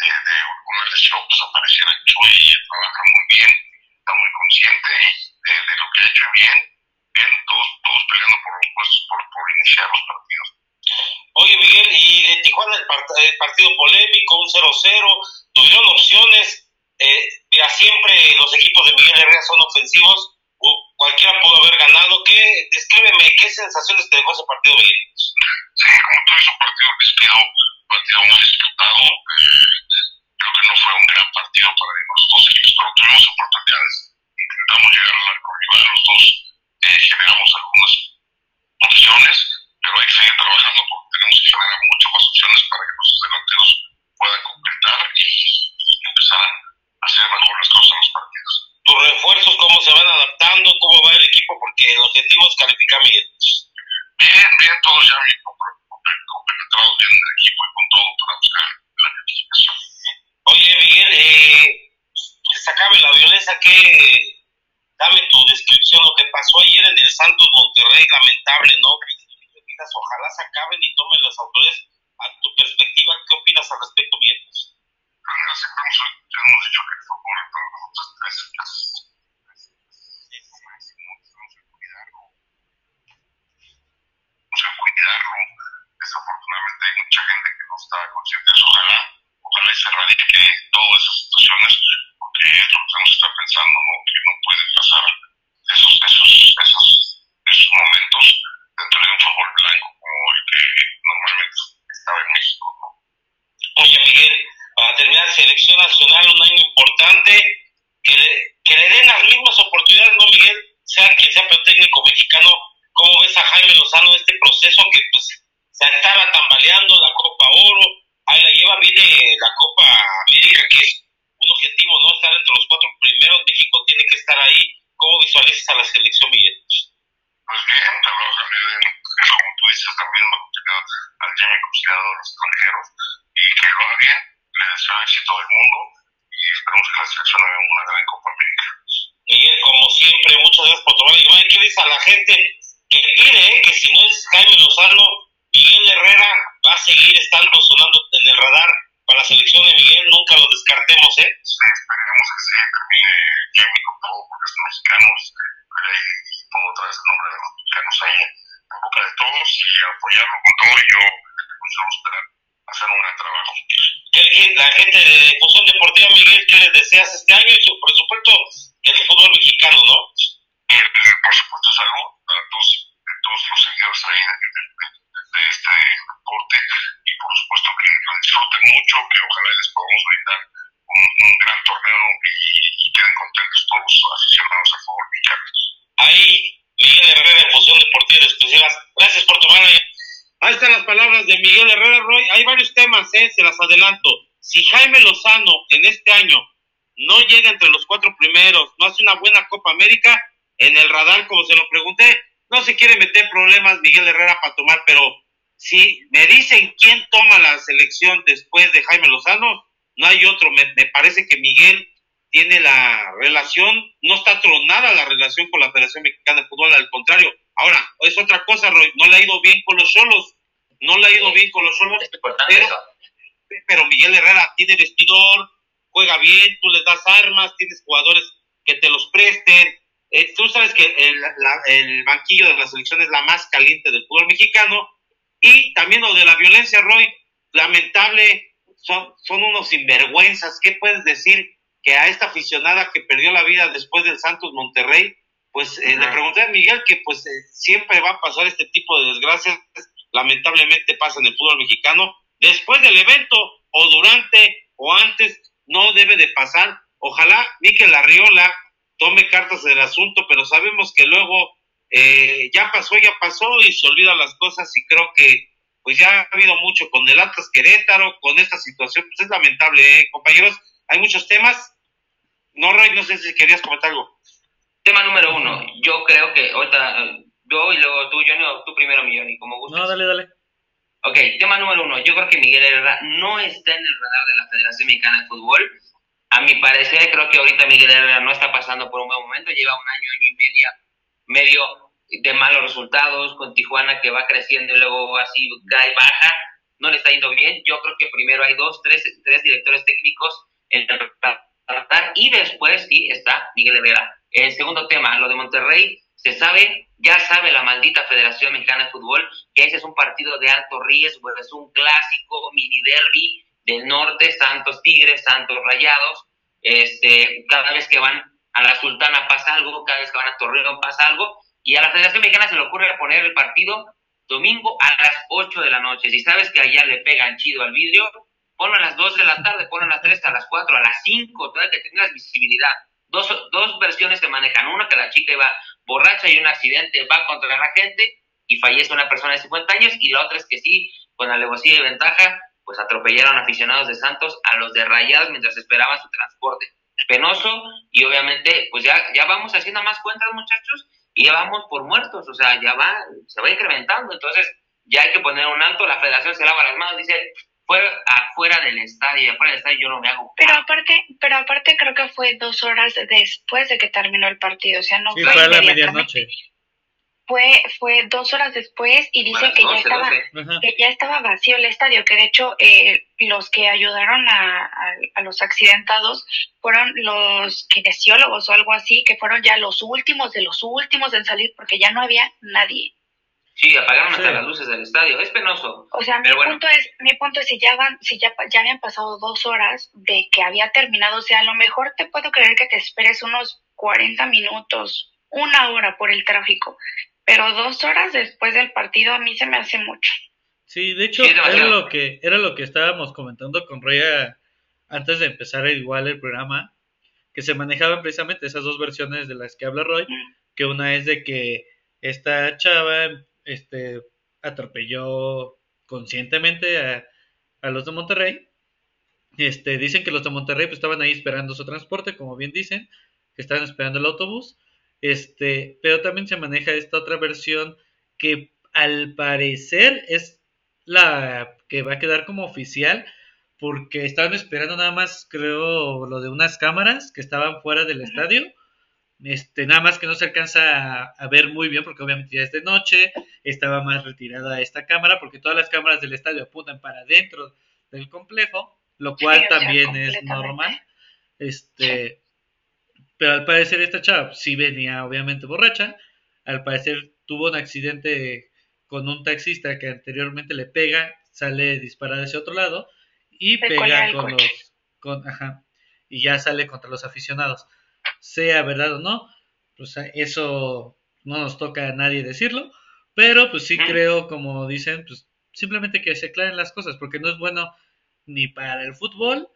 eh, de una lesión, pues apareciera Joy y trabaja muy bien, está muy consciente de, de lo que ha hecho bien bien, todos, todos peleando por los puestos, por, por iniciar los partidos. Oye, Miguel, y de Tijuana el, part el partido polémico, un 0-0, tuvieron opciones. Eh, ya siempre los equipos de Miguel Herrera son ofensivos, cualquiera pudo haber ganado. ¿Qué, descríbeme, ¿qué sensaciones te dejó ese partido, Miguel? Sí, como tú un partido despido, un partido muy disputado. Eh, creo que no fue un gran partido para los dos equipos, pero tuvimos oportunidades. Intentamos llegar al arco rival, los dos eh, generamos algunas opciones, pero hay que seguir trabajando porque tenemos que generar muchas más opciones para que nuestros delanteros puedan completar y, empezar a hacer mejor las cosas en los partidos. ¿Tus refuerzos cómo se van adaptando? ¿Cómo va el equipo? Porque el objetivo es calificar, Miguel. Bien, bien, todos ya bien compenetrados bien en el equipo y con todo para buscar la calificación. Oye, Miguel, eh, que se acabe la violencia, que dame tu descripción, lo que pasó ayer en el Santos Monterrey, lamentable, ¿no? Ojalá se acaben y tomen las autoridades. A tu perspectiva, ¿qué opinas al respecto, Pues siempre hemos, dicho que el fútbol para nosotros tres. Tenemos que cuidarlo. Tenemos que cuidarlo. Desafortunadamente hay mucha gente que no está consciente de eso. Ojalá, ojalá se erradique todas esas situaciones porque es lo que nos está pensando, ¿no? que no pueden pasar esos, esos, esos, esos momentos dentro de un fútbol blanco como el que normalmente estaba en México. ¿no? Oye, Miguel, para terminar, selección nacional, un año importante, que le, que le den las mismas oportunidades, ¿no, Miguel? Sea quien sea pero técnico mexicano, ¿cómo ves a Jaime Lozano este proceso que pues se estaba tambaleando la Copa Oro? Ahí la lleva, viene la Copa América, que es estar entre los cuatro primeros, México tiene que estar ahí. ¿Cómo visualizas a la selección, Miguel? Pues bien, como tú dices, también la oportunidad al Jimmy de los extranjeros y que lo haga bien, le deseo éxito del mundo y esperamos que la selección haga una gran Copa América. Miguel, como siempre, muchas gracias por tomar la llamada. ¿Qué dices a la gente que cree que si no es Jaime Lozano, Miguel Herrera va a seguir estando sonando en el radar para la selección de Miguel? Nunca lo descartemos, ¿eh? Sí, esperemos que sí, termine Jimmy con todo, porque es mexicanos, y pongo otra vez el nombre de los mexicanos ahí en boca de todos y apoyarlo con todo y yo consigo esperar hacer un gran trabajo. La gente de Fusión Deportiva, Miguel, ¿qué les deseas este año? Y por supuesto, el fútbol mexicano, ¿no? Y, por supuesto, salud a todos, a todos los seguidores ahí de, de, de, este deporte y por supuesto que lo disfruten mucho, que ojalá les podamos brindar un, un gran torneo y, y, queden contentos todos los aficionados al fútbol mexicano. Ahí, Miguel Herrera en Fusión Deportiva de Exclusivas. Gracias por tomar la Ahí están las palabras de Miguel Herrera Roy. Hay varios temas, ¿eh? se las adelanto. Si Jaime Lozano en este año no llega entre los cuatro primeros, no hace una buena Copa América, en el radar, como se lo pregunté, no se quiere meter problemas Miguel Herrera para tomar, pero si me dicen quién toma la selección después de Jaime Lozano, no hay otro. Me, me parece que Miguel tiene la relación, no está tronada la relación con la Federación Mexicana de Fútbol, al contrario. Ahora, es otra cosa, Roy, no le ha ido bien con los solos, no le ha ido bien con los solos, pero, pero Miguel Herrera tiene vestidor, juega bien, tú le das armas, tienes jugadores que te los presten. Eh, tú sabes que el, la, el banquillo de la selección es la más caliente del fútbol mexicano. Y también lo de la violencia, Roy, lamentable, son, son unos sinvergüenzas. ¿Qué puedes decir? Que a esta aficionada que perdió la vida después del Santos Monterrey, pues eh, le pregunté a Miguel que pues eh, siempre va a pasar este tipo de desgracias, lamentablemente pasa en el fútbol mexicano, después del evento o durante o antes no debe de pasar. Ojalá Miquel Arriola tome cartas del asunto, pero sabemos que luego eh, ya pasó, ya pasó y se olvidan las cosas y creo que pues ya ha habido mucho con el Atlas Querétaro, con esta situación, pues es lamentable, ¿eh? compañeros, hay muchos temas. No, Roy, no sé si querías comentar algo. Tema número uno, yo creo que ahorita, yo y luego tú, Johnny, tú primero, Millón, y como gustes. No, dale, dale. Ok, tema número uno. Yo creo que Miguel Herrera no está en el radar de la Federación Mexicana de Fútbol. A mi parecer, creo que ahorita Miguel Herrera no está pasando por un buen momento. Lleva un año, año y medio, medio de malos resultados con Tijuana que va creciendo y luego así cae baja. No le está yendo bien. Yo creo que primero hay dos, tres, tres directores técnicos en el radar y después sí está Miguel Herrera. El segundo tema, lo de Monterrey, se sabe, ya sabe la maldita Federación Mexicana de Fútbol que ese es un partido de alto riesgo, es un clásico mini derby del norte, Santos Tigres, Santos Rayados. Este, cada vez que van a la Sultana pasa algo, cada vez que van a Torreón pasa algo, y a la Federación Mexicana se le ocurre poner el partido domingo a las 8 de la noche. Si sabes que allá le pegan chido al vidrio, ponlo a las 2 de la tarde, ponlo a las 3, a las 4, a las 5, toda que tengas visibilidad. Dos, dos versiones se manejan. Una que la chica iba borracha y un accidente va contra la gente y fallece una persona de 50 años y la otra es que sí, con alevosía y ventaja, pues atropellaron aficionados de Santos a los de Rayados mientras esperaban su transporte. Penoso y obviamente pues ya, ya vamos haciendo más cuentas muchachos y ya vamos por muertos, o sea, ya va, se va incrementando, entonces ya hay que poner un alto, la federación se lava las manos, dice, fue afuera del estadio, afuera del estadio yo no me hago. Pero aparte, pero aparte creo que fue dos horas después de que terminó el partido, o sea, no sí, fue, fue a la medianoche. Fue, fue dos horas después y dice bueno, que, 12, ya estaba, que ya estaba vacío el estadio, que de hecho eh, los que ayudaron a, a, a, los accidentados fueron los kinesiólogos o algo así, que fueron ya los últimos de los últimos en salir porque ya no había nadie. Sí, apagaron sí. hasta las luces del estadio. Es penoso. O sea, mi bueno. punto es, mi punto es si ya van, si ya, ya habían pasado dos horas de que había terminado, o sea, a lo mejor te puedo creer que te esperes unos 40 minutos, una hora por el tráfico, pero dos horas después del partido a mí se me hace mucho. Sí, de hecho, sí, era lo que, era lo que estábamos comentando con Roya antes de empezar igual el programa, que se manejaban precisamente esas dos versiones de las que habla Roy, mm. que una es de que esta chava este, atropelló conscientemente a, a, los de Monterrey Este, dicen que los de Monterrey pues, estaban ahí esperando su transporte, como bien dicen, que estaban esperando el autobús. Este, pero también se maneja esta otra versión que al parecer es la que va a quedar como oficial porque estaban esperando nada más, creo, lo de unas cámaras que estaban fuera del estadio. Este, nada más que no se alcanza a, ver muy bien porque obviamente ya es de noche, estaba más retirada esta cámara porque todas las cámaras del estadio apuntan para dentro del complejo, lo cual también es normal. Este, pero al parecer esta chava sí venía obviamente borracha, al parecer tuvo un accidente con un taxista que anteriormente le pega, sale disparada hacia otro lado y pega con los con ajá, y ya sale contra los aficionados. Sea verdad o no, pues eso no nos toca a nadie decirlo, pero pues sí creo como dicen, pues simplemente que se aclaren las cosas porque no es bueno ni para el fútbol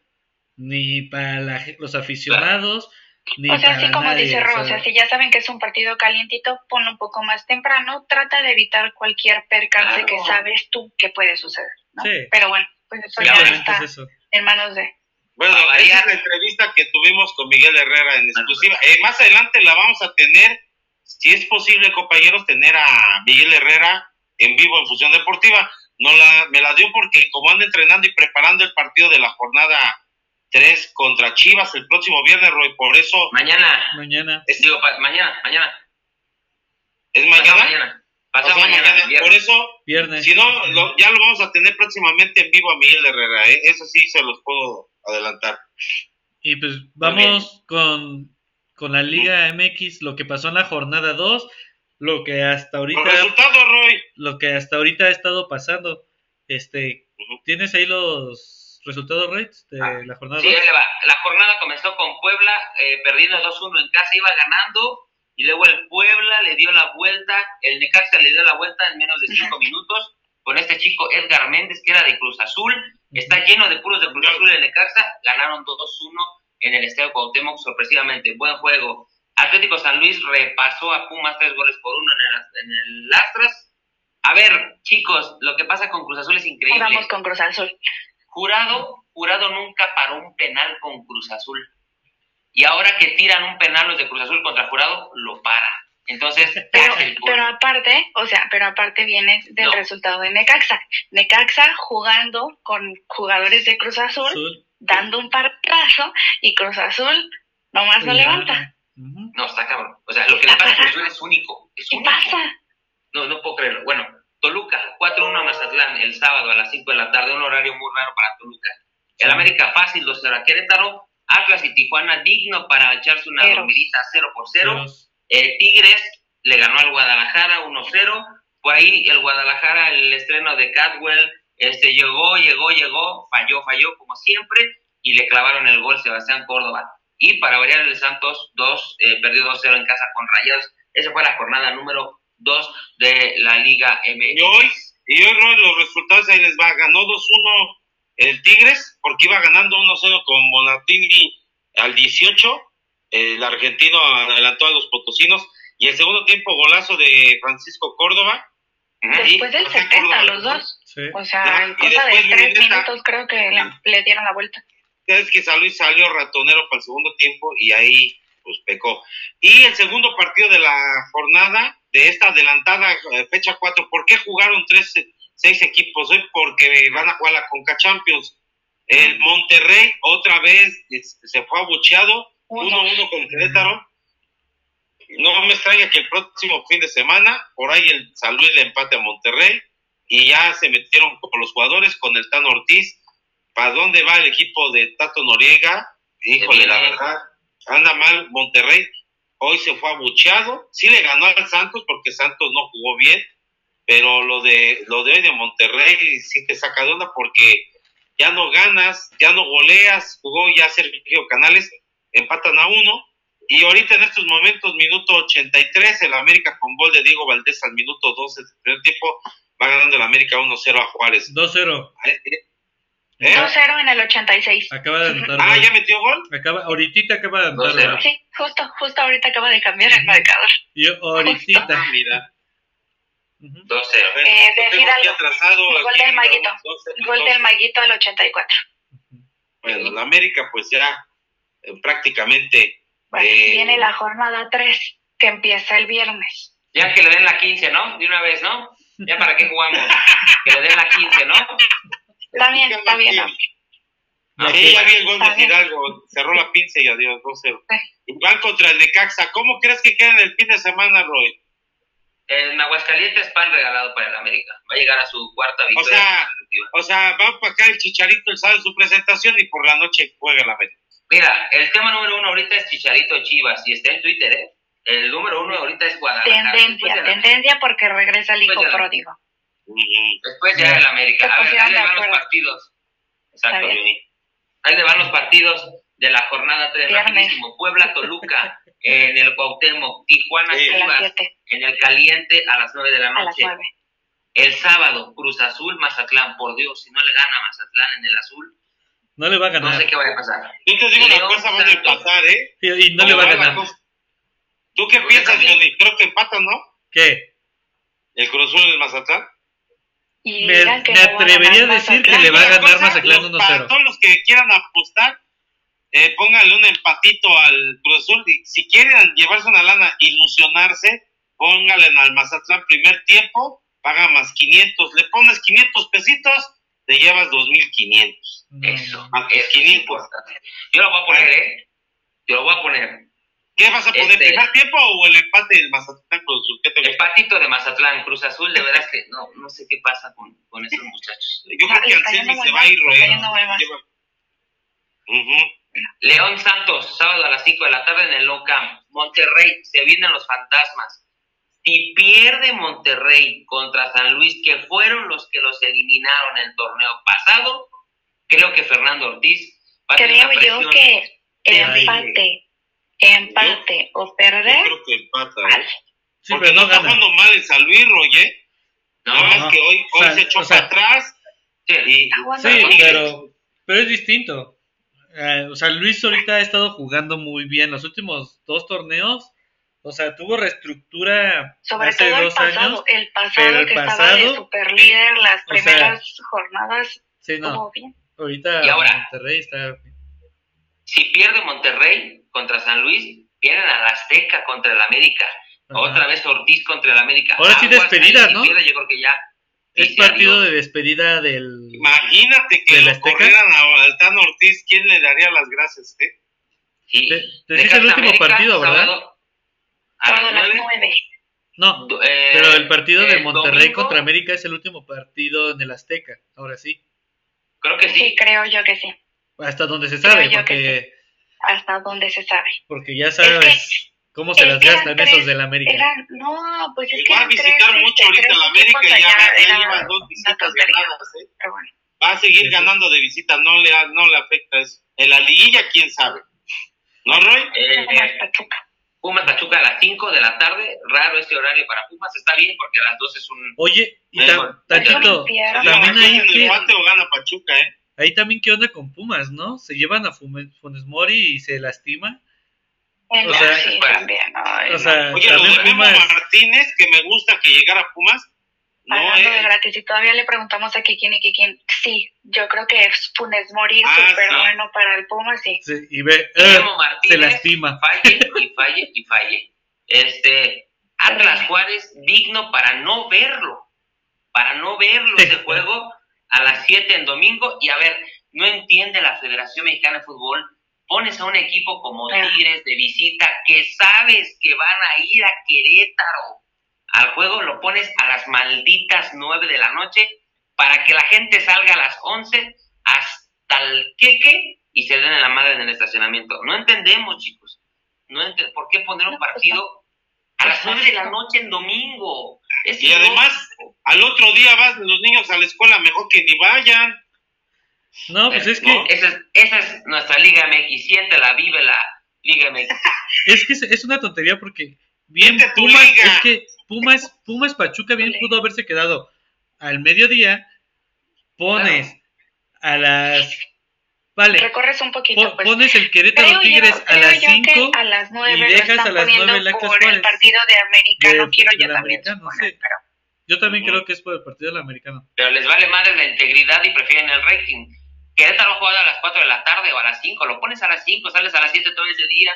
ni para los aficionados o sea, así como dice Rosa, si ya saben que es un partido calientito, pon un poco más temprano, trata de evitar cualquier percance que sabes tú que puede suceder, ¿no? Pero bueno, pues eso ya está en manos de... Bueno, esa es la entrevista que tuvimos con Miguel Herrera en exclusiva. Eh, más adelante la vamos a tener, si es posible, compañeros, tener a Miguel Herrera en vivo en Fusión Deportiva. No la, me la dio porque como anda entrenando y preparando el partido de la jornada tres contra Chivas el próximo viernes, Roy. Por eso. Mañana. Mañana. Es, digo, mañana, mañana. ¿Es mañana? mañana. Pasado mañana. Por eso, viernes. si no, ya lo vamos a tener próximamente en vivo a Miguel Herrera. ¿eh? Eso sí se los puedo adelantar. Y pues vamos con, con la Liga MX, lo que pasó en la jornada 2, lo que hasta ahorita. Roy. Lo que hasta ahorita ha estado pasando. Este, ¿Tienes ahí los resultados rates de ah, la jornada. Sí, La jornada comenzó con Puebla eh, perdiendo 2-1 en casa, iba ganando y luego el Puebla le dio la vuelta, el Necaxa le dio la vuelta en menos de 5 minutos con este chico Edgar Méndez que era de Cruz Azul, está lleno de puros de Cruz Azul el Necaxa, ganaron 2-1 en el Estadio Cuauhtémoc sorpresivamente, buen juego. Atlético San Luis repasó a Pumas tres goles por uno en el, en el Astras. A ver, chicos, lo que pasa con Cruz Azul es increíble. Vamos con Cruz Azul. Jurado, Jurado nunca paró un penal con Cruz Azul. Y ahora que tiran un penal los de Cruz Azul contra Jurado, lo para. Entonces, pero, aparte, o sea, pero aparte viene del resultado de Necaxa. Necaxa jugando con jugadores de Cruz Azul, dando un partazo y Cruz Azul nomás no levanta. No, está cabrón. O sea, lo que le pasa a Cruz Azul es único. Es ¿Qué pasa? No, no puedo creerlo. Bueno, Toluca, 4-1 a Mazatlán el sábado a las 5 de la tarde, un horario muy raro para Toluca. El América fácil 2-0 a Querétaro, Atlas y Tijuana digno para echarse una dormidita 0 por 0. Eh, Tigres le ganó al Guadalajara 1-0. Fue ahí el Guadalajara, el estreno de Cadwell, este, llegó, llegó, llegó, falló, falló como siempre y le clavaron el gol Sebastián Córdoba. Y para variar el Santos 2, eh, perdió 2-0 en casa con Rayados. Esa fue la jornada número dos de la Liga MX. Y hoy, y hoy los resultados ahí les va. Ganó 2-1 el Tigres, porque iba ganando 1-0 con Monatini al 18. El argentino adelantó a los potosinos. Y el segundo tiempo, golazo de Francisco Córdoba. Después del 70, los dos. O sea, en cosa de tres minutos creo que le, dieron la vuelta. Es que San Luis salió ratonero para el segundo tiempo y ahí pues pecó. Y el segundo partido de la jornada, de esta adelantada eh, fecha 4, ¿por qué jugaron tres, seis equipos? hoy? Porque van a jugar la Conca Champions. El Monterrey otra vez se fue abucheado, 1-1 con Querétaro. No me extraña que el próximo fin de semana, por ahí el San Luis le empate a Monterrey y ya se metieron con los jugadores, con el Tano Ortiz. ¿Para dónde va el equipo de Tato Noriega? Híjole, la verdad anda mal Monterrey, hoy se fue abucheado, sí le ganó al Santos porque Santos no jugó bien, pero lo de lo de hoy de Monterrey sí te saca de onda porque ya no ganas, ya no goleas, jugó ya Sergio Canales, empatan a uno, y ahorita en estos momentos, minuto 83, el América con gol de Diego Valdés al minuto 12 del primer tiempo, va ganando el América 1-0 a Juárez. 2-0. 2-0 en el 86. Acaba de anotar. Ah, ¿ya metió gol? Acaba, ahorita acaba de anotar. Sí, justo, justo ahorita acaba de cambiar el marcador. Yo ahorita. Ah, mira. 2-0. Eh, de Fidalgo. Gol del Maguito. Gol del Maguito al 84. Bueno, la América pues ya eh, prácticamente... Bueno, eh, viene la jornada 3 que empieza el viernes. Ya que le den la 15, ¿no? De una vez, ¿no? Ya para qué jugamos. Que le den la 15, ¿no? Está bien, está bien. ¿no? No, Sí, ya vi el gol de. Fidalgo, cerró la pinza y adiós, 2-0. Sí. Igual contra el Necaxa, ¿cómo crees que queda en el fin de semana, Roy? En Aguascalientes, pan regalado para el América. Va a llegar a su cuarta victoria. sea, consecutiva. O sea, va para acá el Chicharito el sábado en su presentación y por la noche juega el América. Mira, el tema número uno ahorita es Chicharito Chivas y está en Twitter, ¿eh? El número uno ahorita es Guadalajara. Tendencia, la- tendencia porque regresa el hijo la- pródigo. Después ya el América. A ver, ahí le van los partidos. Exacto. Ahí le van los partidos de la jornada 3, Viernes. rapidísimo. Puebla, Toluca, en el Cuauhtémoc, Tijuana, Sí. Chivas, 7, en el Caliente a las 9 de la a las noche. 9. El sábado, Cruz Azul, Mazatlán. Por Dios, si no le gana Mazatlán en el azul, No le va a no ganar. sé qué vaya a pasar. Yo te digo una cosa, van a empatar, ¿eh? Y, y no le va a ganar. ¿Tú qué piensas. Johnny? Creo que empatan, ¿no? ¿Qué? El Cruz Azul y el Mazatlán. Y Me- no atrevería a decir que le va a ganar Mazatlán los- 1-0. Para todos los que quieran apostar, eh, pónganle un empatito al Cruz Azul. Y si quieren llevarse una lana, ilusionarse, pónganle al Mazatlán primer tiempo, paga más 500. Le pones 500 pesitos, te llevas 2500. No, Eso, Ah, eso es 500. importante. Yo lo voy a poner, ¿eh? Yo lo voy a poner. ¿Qué vas a poner? Este- ¿Primer tiempo o el empate del Mazatlán? ¿Qué te El gusta? patito de Mazatlán, Cruz Azul, de verdad es que no, no sé qué pasa con, con esos muchachos. Yo creo que está Anselmi se va a ir. León Santos, sábado a las 5 de la tarde en el No Camp. Monterrey, se vienen los fantasmas. Si pierde Monterrey contra San Luis, que fueron los que los eliminaron en el torneo pasado, creo que Fernando Ortiz va a tener Creo yo que empate, empate o Yo perder, creo que empata. ¿eh? Sí, Porque pero no no está jugando mal el San Luis, Roy, ¿eh? No, Nada más no. que hoy, O hoy sea, se echó o sea, atrás sí. y pero, pero es distinto. Eh, o sea, Luis ahorita ha estado jugando muy bien los últimos dos torneos. O sea, tuvo reestructura Sobre hace todo el dos pasado, años. el pasado pero el que estaba de pasado, super líder las o sea, primeras jornadas Sí, no. bien. Ahorita Y ahora- Monterrey está. Si pierde Monterrey contra San Luis, pierden al Azteca contra el América. Ajá. Otra vez Ortiz contra el América. Ahora sí despedida, si ¿no? pierde, yo creo que ya. Es partido adiós. de despedida del. imagínate que ¿Del lo Azteca? corrieran a Altano Ortiz, ¿quién le daría las gracias? Eh? Sí. De- de- De sí es el último América, partido, ¿verdad? sábado a las nueve. No, eh, pero el partido de el Monterrey domingo, contra América es el último partido en el Azteca. Ahora sí. Creo que Sí, sí. creo yo que sí, Hasta donde se sabe, porque, hasta donde se sabe. porque ya sabes cómo se las gastan tres- esos del América. Eran, no, pues es que Va a tres, visitar mucho ahorita la América ya, ya era lleva dos visitas ganadas. ¿eh? pero bueno. Va a seguir Sí, sí. ganando de visita, no le, no le afecta eso. En la liguilla, quién sabe. ¿No, Roy? Eh, Pachuca. Pumas Pachuca a las 5 de la tarde. Raro este horario para Pumas. Está bien porque a las 12 es un. Oye, y Eh, ta- también ahí que, o gana Pachuca, ¿eh? ahí también qué onda con Pumas, ¿no? Se llevan a Funes Mori y se lastima. Eh, o sea, sí, también. O no. sea, Oye, lo también Pumas. Martínez, que me gusta que llegara a Pumas. No, Hablando de eh. gratis, y todavía le preguntamos a quién y quién. Sí, yo creo que es Funes Mori Ah, súper sí. bueno para el Puma, sí. Sí, y ve, eh, se lastima. falle y falle y falle. Este. Atlas Juárez, digno para no verlo. Para no verlo ese juego a las 7 en domingo. Y a ver, no entiende la Federación Mexicana de Fútbol. Pones a un equipo como. Tigres de visita que sabes que van a ir a Querétaro al juego, lo pones a las malditas 9 de la noche para que la gente salga a las 11 hasta el queque y se den en la madre en el estacionamiento. No entendemos, chicos. No ente- ¿Por qué poner un pues partido a las Pues 9 de la noche en domingo? Es Y además, al otro día van los niños a la escuela, mejor que ni vayan. No, pues es que, No, esa, es, esa es nuestra Liga MX. Siéntela, vive la Liga MX. es que es, es una tontería porque bien a Pumas, liga. es que Pumas, Pumas Pachuca bien pudo haberse quedado al mediodía, pones a las, vale, Recorres un poquito, po- pues. pones el Querétaro Creo yo- Tigres a creo las yo 5 a las nueve y lo dejas a las poniendo nueve el Atlas por el partido de americano, De- quiero yo también americano, sí. pero Yo también Ujú. creo que es por el partido del americano. Pero les vale madre la integridad y prefieren el rating. Querétaro juega a las 4 de la tarde o a las 5, lo pones a las 5, sales a las 7 todo ese día,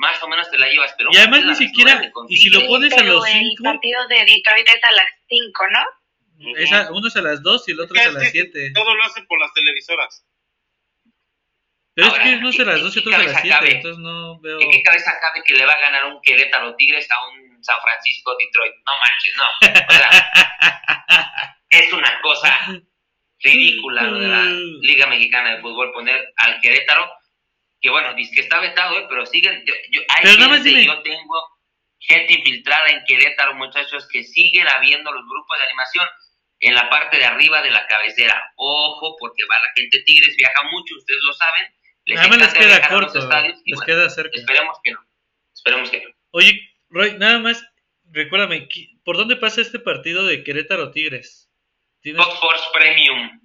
más o menos te la llevas. Pero y además ni siquiera, y si lo pones a los 5. El partido de Detroit es a las 5, ¿no? Esa, uno es a las 2 y el otro es a las 7. Todo lo hacen por las televisoras. Pero Ahora, es que uno es a las 2 y otro es a las 7, entonces no veo... ¿En qué cabeza cabe que le va a ganar un Querétaro Tigres a un San Francisco Detroit? No manches, no. O sea, es una cosa ridícula lo de la Liga Mexicana de Fútbol poner al Querétaro, que bueno, dice que está vetado, ¿eh? pero siguen, yo, yo, hay pero gente, yo tengo gente infiltrada en Querétaro, muchachos, que siguen habiendo los grupos de animación en la parte de arriba de la cabecera. Ojo, porque va la gente Tigres, viaja mucho, ustedes lo saben. Les nada más les queda corto, estadios, les bueno, queda cerca. Esperemos que no, esperemos que no. Oye, Roy, nada más, recuérdame, ¿por dónde pasa este partido de Querétaro Tigres? Fox Sports Premium.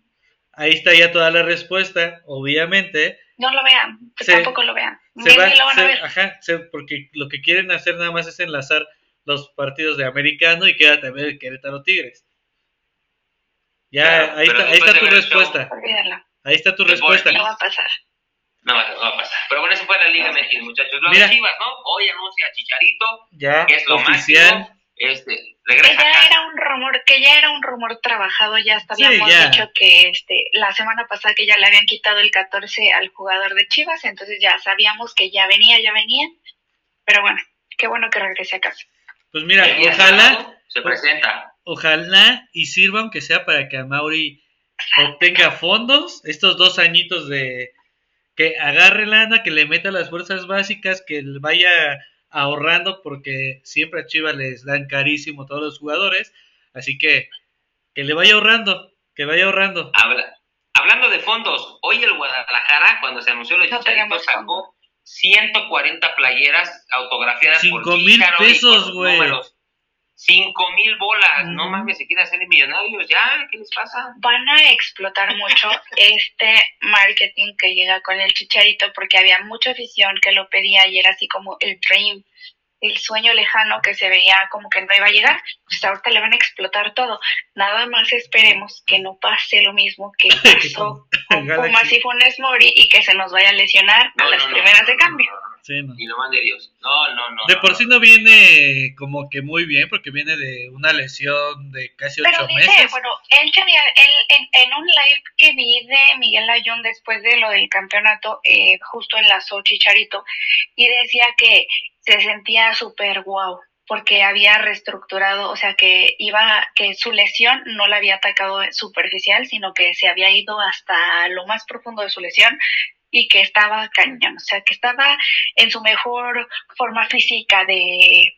Ahí está ya toda la respuesta, obviamente. No lo vean, se, tampoco lo vean. Se va, lo van se, a ver. Ajá, porque lo que quieren hacer nada más es enlazar los partidos de americano y queda también el Querétaro Tigres. Ya, Claro, ahí, pero está, ahí está tu show, respuesta. Ahí está tu respuesta. No va a pasar. No, va- no va a pasar. Pero bueno, eso fue la Liga MX, muchachos. Lo Mira. de Chivas, ¿no? Hoy anuncia a Chicharito, Ya, que es lo oficial. máximo. Este, Que regresa a ya era un rumor, que ya era un rumor trabajado, ya hasta Sí, habíamos ya. dicho que este la semana pasada que ya le habían quitado el 14 al jugador de Chivas, entonces ya sabíamos que ya venía, ya venía. Pero bueno, qué bueno que regrese a casa. Pues mira, ojalá, Se presenta. ojalá y sirva aunque sea para que Amauri obtenga fondos, estos dos añitos de que agarre lana, que le meta las fuerzas básicas, que vaya ahorrando porque siempre a Chivas les dan carísimo todos los jugadores, así que que le vaya ahorrando, que vaya ahorrando. Habla- hablando de fondos, hoy el Guadalajara, cuando se anunció lo de No Chicharito, tenemos sacó 140 playeras autografiadas por Cinco mil Chícharo y pesos, los güey. números. Cinco mil bolas, no mames, se quieren hacer millonarios, ya, ¿qué les pasa? Van a explotar mucho este marketing que llega con el chicharito porque había mucha afición que lo pedía y era así como el dream, el sueño lejano que se veía como que no iba a llegar. Pues ahorita le van a explotar todo. Nada más esperemos que no pase lo mismo que pasó con. Pumas y Funes Mori y que se nos vaya a lesionar a las no, primeras no, de cambio. No, no, Sí, no. Ni lo mande Dios. No, no, no. De no, por no. sí no viene como que muy bien, porque viene de una lesión de casi Pero ocho dice, meses. bueno, él, en, en un live que vi de Miguel Ayun después de lo del campeonato, eh, justo enlazó Chicharito, y decía que se sentía súper guau, porque había reestructurado, o sea, que iba, que su lesión no la había atacado superficial, sino que se había ido hasta lo más profundo de su lesión y que estaba cañón, o sea, que estaba en su mejor forma física de,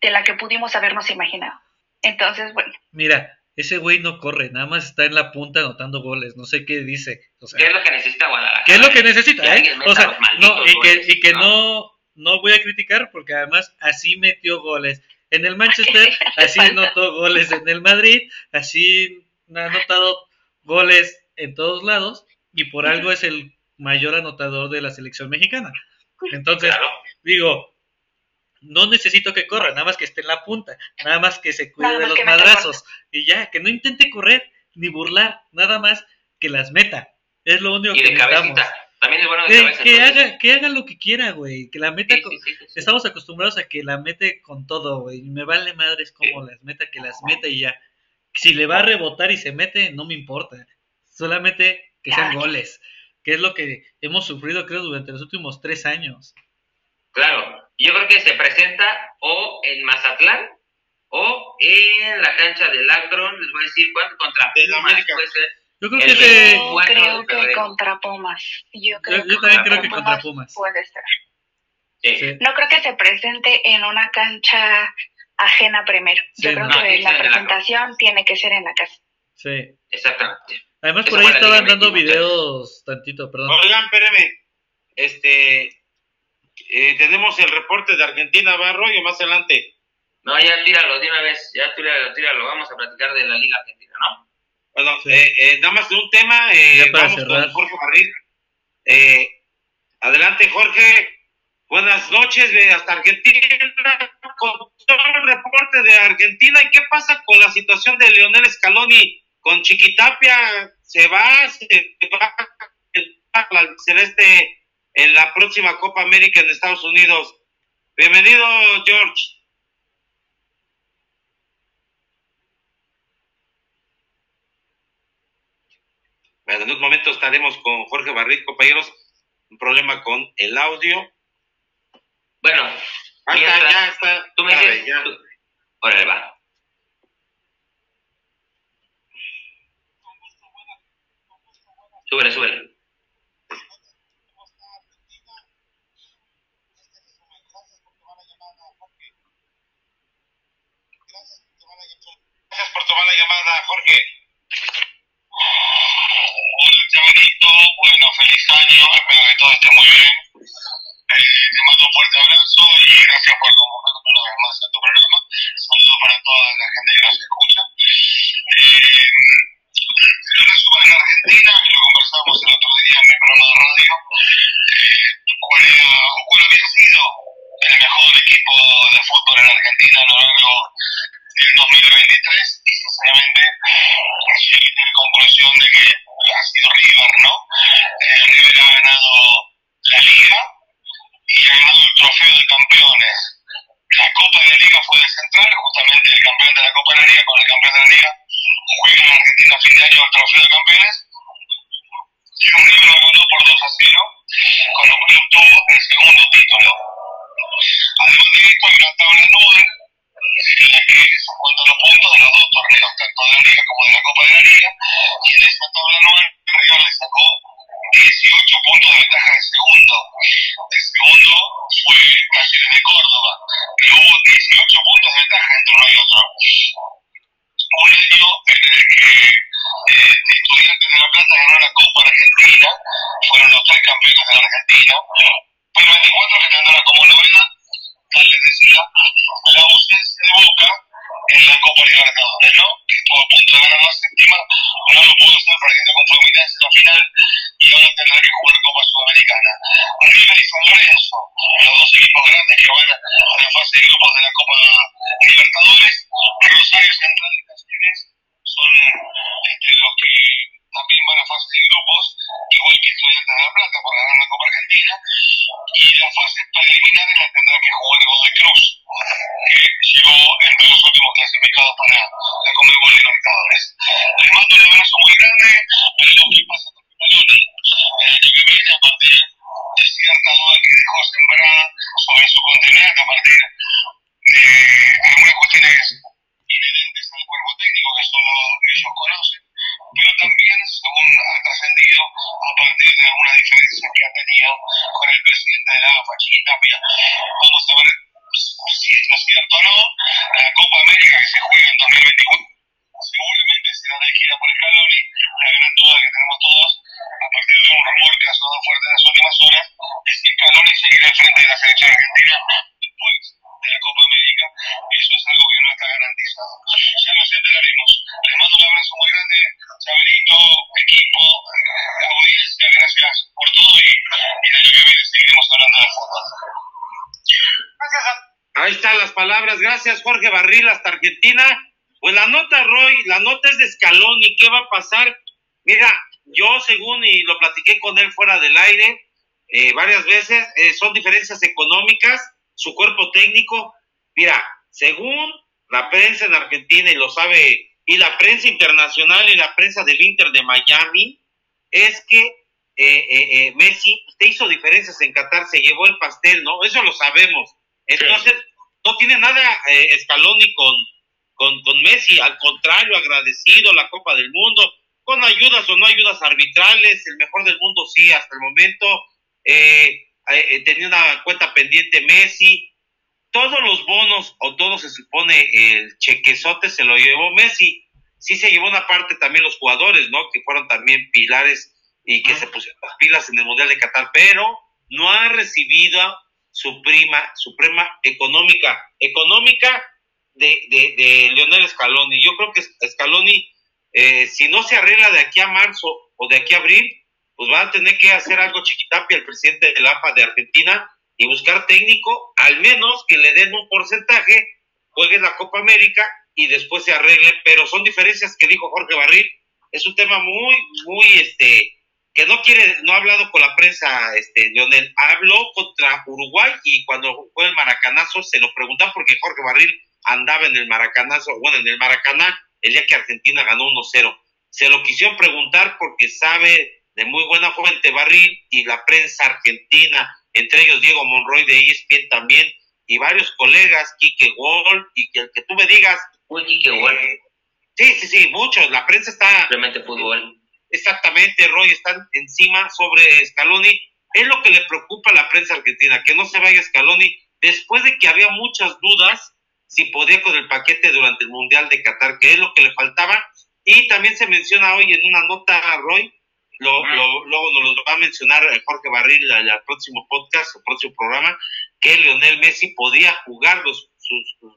de la que pudimos habernos imaginado. Entonces, bueno, Mira, ese güey no corre, nada más está en la punta anotando goles, no sé qué dice. O sea, ¿Qué es lo que necesita Guadalajara? ¿qué es lo que necesita? Que eh? O sea, no, y que, y que ¿no? no, no voy a criticar porque además así metió goles en el Manchester, así anotó goles en el Madrid, así ha anotado goles en todos lados y por algo es el mayor anotador de la selección mexicana. Entonces, Claro. digo, no necesito que corra, nada más que esté en la punta, nada más que se cuide de los madrazos y ya, que no intente correr ni burlar, nada más que las meta. Es lo único Y que de necesitamos. cabecita. También es bueno de Que, cabeza. que haga, que haga lo que quiera, güey, que la meta Sí, con- sí, sí, sí, sí. Estamos acostumbrados a que la mete con todo, güey. y Me vale madres como las meta, que las meta y ya. Si le va a rebotar y se mete, no me importa. Solamente que sean goles. Que es lo que hemos sufrido, creo, durante los últimos tres años. Claro, yo creo que se presenta o en Mazatlán o en la cancha del Akron, les voy a decir cuándo, contra Pumas, puede ser. Yo creo que ese. Yo cuatro creo que contra Pumas. Yo, creo Yo- yo que también creo que contra Pumas. Puede ser. Sí. Sí. No creo que se presente en una cancha ajena primero. Yo Sí, creo no. Que que la presentación tiene que ser en la casa. Sí. Exactamente. Además, por ahí estaban dando videos, tantito, perdón. Oigan, espéreme. Este. eh, tenemos el reporte de Argentina, Barro, y más adelante. No, ya tíralo de una vez, ya tíralo, tíralo. Vamos a platicar de la Liga Argentina, ¿no? Bueno, Sí. eh, eh, nada más de un tema. eh, Ya para vamos cerrar. con Jorge Barril. Eh, adelante, Jorge. Buenas noches, de hasta Argentina. Con todo el reporte de Argentina. ¿Y qué pasa con la situación de Leonel Scaloni con Chiquitapia? se va, se va al celeste en la próxima Copa América en Estados Unidos. Bienvenido, George. Bueno, en un momento estaremos con Jorge Barrit, compañeros. Un problema con el audio. Bueno, Ahí está, ya está. Tú me dices. Órale, va. Súbele, súbele. Gracias por tomar la llamada, Jorge. Hola, chavalito. Bueno, feliz año. Espero que todo esté muy bien. Eh, te mando un fuerte abrazo y gracias por convocarme una vez más a tu programa. Saludos para toda la gente que nos escucha. Eh, el resumen en Argentina, y lo conversamos el otro día en mi programa de radio, eh, cuál, era, o cuál había sido el mejor equipo de fútbol en Argentina a lo largo del 2023 y sinceramente llegué a la conclusión de que ha sido River, ¿no? Eh, River ha ganado la liga y ha ganado el trofeo de campeones. La Copa de la Liga fue de central, justamente el campeón de la Copa de la Liga con el campeón de la Liga juega en Argentina a fin de año el trofeo de campeones y River lo ganó por 2 a 0, con lo cual obtuvo el segundo título. Además de esto, hay una tabla anual en la que se cuentan los puntos de los dos torneos, tanto de la Liga como de la Copa de la Liga, y en esta tabla anual River le sacó 18 puntos de ventaja de segundo. El segundo fue Talleres de Córdoba, pero hubo 18 puntos de ventaja entre uno y otro. Un año en el que eh, Estudiantes de La Plata ganó la Copa Argentina, fueron los tres campeones de la Argentina, pero 24 que tendrá como novedad, tal les decía, la ausencia de Boca en la Copa Libertadores, ¿no? Que estuvo a punto de ganar la séptima, no lo pudo hacer perdiendo con Fluminense en la final y ahora tendrá que jugar Copa Sudamericana. River y San Lorenzo, los dos equipos grandes que van a la fase de grupos de la Copa Libertadores, Rosario Central palabras. Gracias, Jorge Barril, hasta Argentina. Pues la nota, Roy, la nota es de Scaloni. ¿Qué va a pasar? Mira, yo según, y lo platiqué con él fuera del aire eh, varias veces, eh, son diferencias económicas, su cuerpo técnico. Mira, según la prensa en Argentina, y lo sabe, y la prensa internacional y la prensa del Inter de Miami, es que eh, eh, eh, Messi te hizo diferencias en Qatar, se llevó el pastel, ¿no? Eso lo sabemos. Entonces, no tiene nada eh, Scaloni con, con, con Messi, al contrario, agradecido la Copa del Mundo, con ayudas o no ayudas arbitrales, el mejor del mundo sí, hasta el momento, eh, eh, tenía una cuenta pendiente Messi, todos los bonos o todo se supone el chequezote se lo llevó Messi, sí se llevó una parte también los jugadores, ¿no? Que fueron también pilares y que se pusieron las pilas en el Mundial de Qatar, pero no ha recibido su prima, su prima económica, económica de, de, de Lionel Scaloni. Yo creo que Scaloni, eh, si no se arregla de aquí a marzo o de aquí a abril, pues van a tener que hacer algo chiquitapia el presidente del AFA de Argentina y buscar técnico, al menos que le den un porcentaje, juegue la Copa América y después se arregle, pero son diferencias que dijo Jorge Barril, es un tema muy, muy, este, que no quiere, no ha hablado con la prensa, este, Leonel, habló contra Uruguay y cuando fue el maracanazo se lo preguntan porque Jorge Barril andaba en el maracanazo, bueno, en el Maracaná, el día que Argentina ganó 1-0. Se lo quisieron preguntar porque sabe de muy buena fuente Barril y la prensa argentina, entre ellos Diego Monroy de ESPN también, y varios colegas, Quique Gol, y que el que tú me digas. Uy, Quique Gol. Eh, sí, sí, sí, muchos. La prensa está. Simplemente fútbol. Exactamente, Roy, están encima sobre Scaloni. Es lo que le preocupa a la prensa argentina, que no se vaya Scaloni, después de que había muchas dudas si podía con el paquete durante el Mundial de Qatar, que es lo que le faltaba. Y también se menciona hoy en una nota, Roy, lo, lo, luego nos lo va a mencionar Jorge Barril al próximo podcast, el próximo programa, que Lionel Messi podía jugar sus,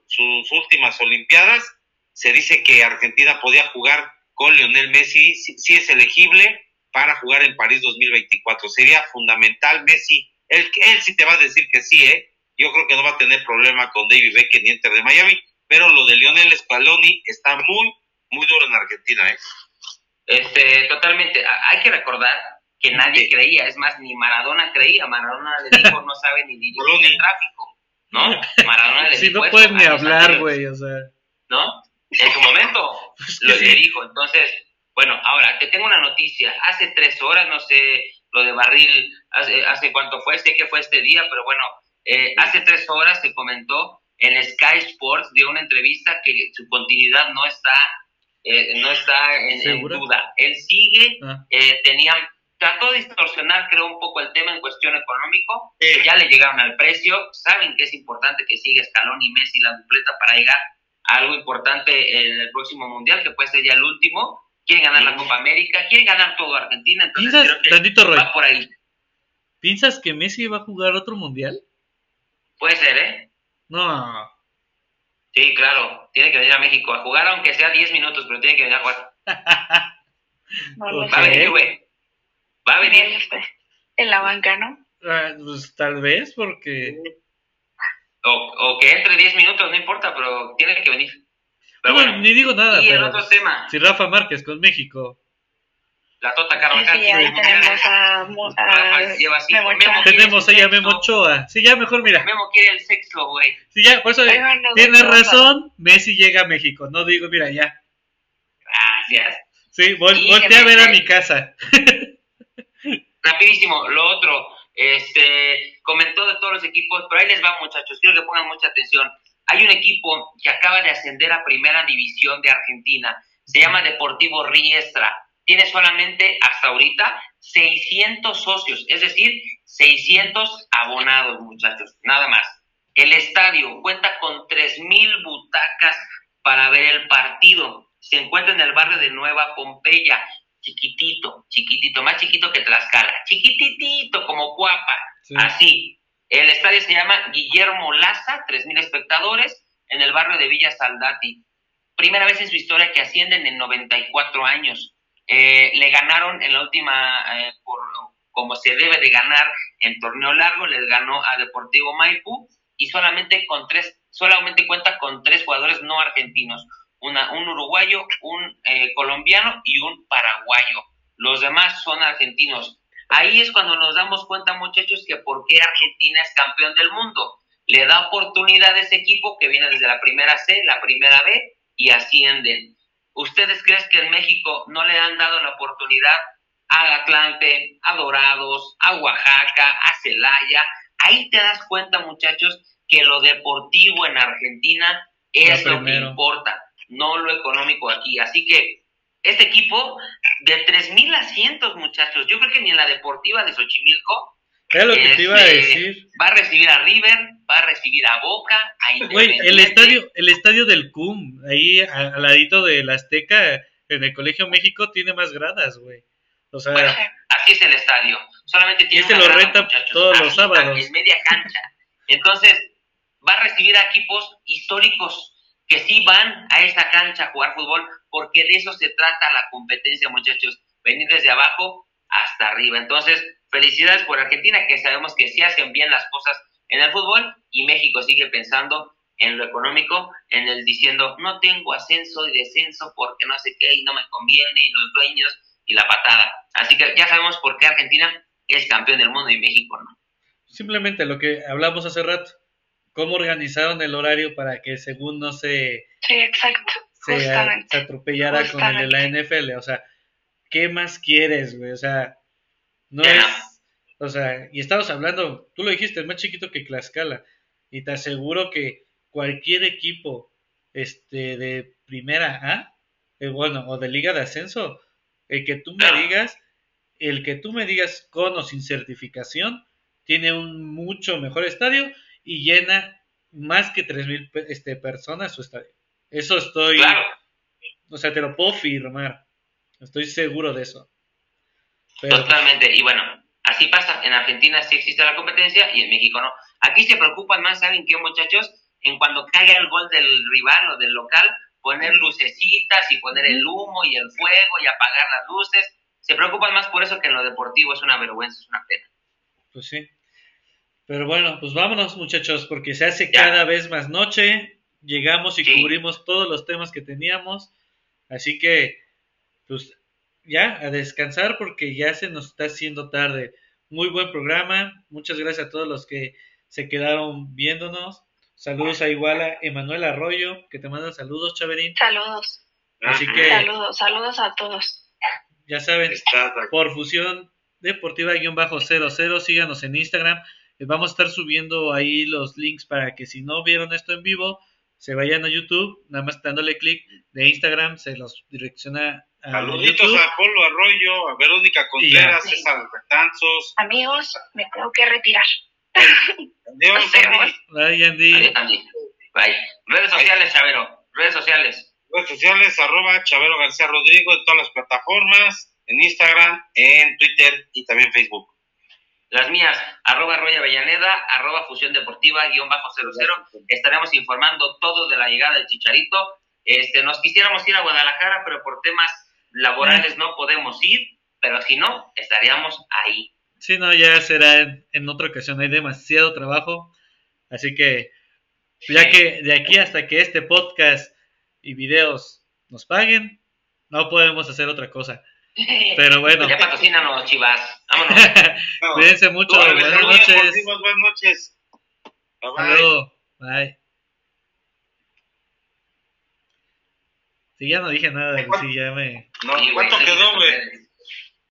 sus, últimas Olimpiadas. Se dice que Argentina podía jugar con Lionel Messi, si, es elegible para jugar en París 2024. Sería fundamental Messi, él, él sí te va a decir que sí, ¿eh? Yo creo que no va a tener problema con David Beckham ni Inter de Miami, pero lo de Lionel Scaloni está muy, muy duro en Argentina, ¿eh? Este, totalmente. Hay que recordar que nadie creía, es más, ni Maradona creía. Maradona le dijo, no sabe ni dirigir el tráfico, ¿no? Maradona le dijo. Si no pueden ni hablar, güey, o sea. ¿No? En su momento lo le dijo. Entonces, bueno, ahora te tengo una noticia. Hace tres horas, no sé lo de Barril, hace, hace cuánto fue, sé que fue este día, pero bueno, eh, hace tres horas se comentó en Sky Sports, dio una entrevista que su continuidad no está, eh, no está en, duda. Él sigue, ah. eh, tenían, trató de distorsionar, creo, un poco el tema en cuestión económico, ya le llegaron al precio, saben que es importante que siga Escalón y Messi la dupleta para llegar algo importante en el próximo Mundial, que puede ser ya el último, quieren ganar la Copa América, quieren ganar todo Argentina, entonces creo que va por ahí. ¿Piensas que Messi va a jugar otro Mundial? Puede ser, ¿eh? No. Sí, claro. Tiene que venir a México a jugar, aunque sea 10 minutos, pero tiene que venir a jugar. Va a venir, güey. Va a venir. En la banca, ¿no? Ah, pues tal vez, porque. O, o que entre 10 minutos, no importa, pero tiene que venir. Pero bueno, ni digo nada. Y el otro tema. Si Rafa Márquez con México la Tota Carvajal. Sí, ahí tenemos a, a Memo, Memo Tenemos ahí a Memo Choa. Sí, ya mejor mira. Memo quiere el sexo, güey. Sí, ya, por eso tienes razón. Messi llega a México. No digo, mira, ya. Gracias. Sí, vol volteé a ver a mi casa. Rapidísimo, lo otro. Este, comentó de todos los equipos, pero ahí les va, muchachos. Quiero que pongan mucha atención. Hay un equipo que acaba de ascender a Primera División de Argentina. Se llama Deportivo Riestra tiene solamente hasta ahorita 600 socios, es decir, 600 abonados, muchachos, nada más. El estadio cuenta con 3.000 butacas para ver el partido. Se encuentra en el barrio de Nueva Pompeya, chiquitito, chiquitito, más chiquito que Tlaxcala, chiquititito como Cuapa, así. El estadio se llama Guillermo Laza, 3.000 espectadores, en el barrio de Villa Saldati. Primera vez en su historia que ascienden en 94 años. Eh, le ganaron en la última, eh, por, como se debe de ganar en torneo largo, les ganó a Deportivo Maipú y solamente con tres, solamente cuenta con tres jugadores no argentinos, una, un uruguayo, un eh, colombiano y un paraguayo. Los demás son argentinos. Ahí es cuando nos damos cuenta, muchachos, que por qué Argentina es campeón del mundo. Le da oportunidad a ese equipo que viene desde la primera C, la primera B y ascienden. ¿Ustedes creen que en México no le han dado la oportunidad a Atlante, a Dorados, a Oaxaca, a Celaya? Ahí te das cuenta, muchachos, que lo deportivo en Argentina es lo que importa, no lo económico aquí. Así que este equipo de 3.000 asientos, muchachos, yo creo que ni en la deportiva de Xochimilco lo que te iba a este, decir. Va a recibir a River, va a recibir a Boca, a Güey, el estadio, el estadio del CUM, ahí al ladito del Azteca, en el Colegio México, tiene más gradas, güey. O sea, bueno, así es el estadio. Solamente tiene lo renta todos los sábados. Es media cancha. Entonces, va a recibir a equipos históricos que sí van a esa cancha a jugar fútbol, porque de eso se trata la competencia, muchachos. Venir desde abajo hasta arriba. Entonces, felicidades por Argentina, que sabemos que sí hacen bien las cosas en el fútbol y México sigue pensando en lo económico, en el diciendo, no tengo ascenso y descenso porque no sé qué y no me conviene y los dueños y la patada. Así que ya sabemos por qué Argentina es campeón del mundo y México no. Simplemente lo que hablamos hace rato, cómo organizaron el horario para que según no se, Sí, exacto. se, se atropellara con el de la. NFL. O sea, ¿qué más quieres, güey? O sea, no es... O sea, y estabas hablando, tú lo dijiste, es más chiquito que Tlaxcala. Y te aseguro que cualquier equipo este, de primera A, eh, bueno, o de liga de ascenso, el que tú me Claro. digas, el que tú me digas con o sin certificación, tiene un mucho mejor estadio y llena más que 3.000 pe- este, personas su estadio. Eso estoy, Claro, o sea, te lo puedo firmar. Estoy seguro de eso. Pero, totalmente. Y bueno, así pasa. En Argentina sí existe la competencia y en México no. Aquí se preocupan más, ¿saben qué, muchachos? En cuando caiga el gol del rival o del local, poner lucecitas y poner el humo y el fuego y apagar las luces. Se preocupan más por eso que en lo deportivo es una vergüenza, es una pena. pues sí. Pero bueno, pues vámonos muchachos, porque se hace Ya. cada vez más noche. Llegamos y Sí. cubrimos todos los temas que teníamos. Así que, pues ya, a descansar porque ya se nos está haciendo tarde. Muy buen programa. Muchas gracias a todos los que se quedaron viéndonos. Saludos a igual a Emanuel Arroyo, que te manda saludos, Chaverín. Saludos. Así que, Saludos, saludos a todos. ya saben, por fusión deportiva-00, síganos en Instagram. Les vamos a estar subiendo ahí los links para que si no vieron esto en vivo, se vayan a YouTube, nada más dándole clic de Instagram, se los direcciona a Saluditos YouTube. a Polo Arroyo, a Verónica Contreras, ya. César Betanzos. Amigos, me tengo que retirar. Adiós. Andy. Bye, Andy. Adiós, Andy. Bye. Redes sociales, Chavero. Redes sociales. redes sociales, arroba Chavero García Rodrigo en todas las plataformas, en Instagram, en Twitter y también Facebook. Las mías, arroba Roya Avellaneda, arroba Fusión Deportiva, guion bajo 00. Estaremos informando todo de la llegada del Chicharito. Este, nos quisiéramos ir a Guadalajara, pero por temas laborales no podemos ir, pero si no, estaríamos ahí. Si no, ya será en, en otra ocasión, hay demasiado trabajo, así que ya que de aquí hasta que este podcast y videos nos paguen, no podemos hacer otra cosa. Pero bueno, Ya patrocínanos, chivas. Vámonos. No. cuídense mucho, Órale, buenas saludos noches. deportivos, Buenas noches. Bye, bye. Saludos. Bye. Sí, ya no dije nada, sí, ya me... No, ¿Cuánto quedó, güey?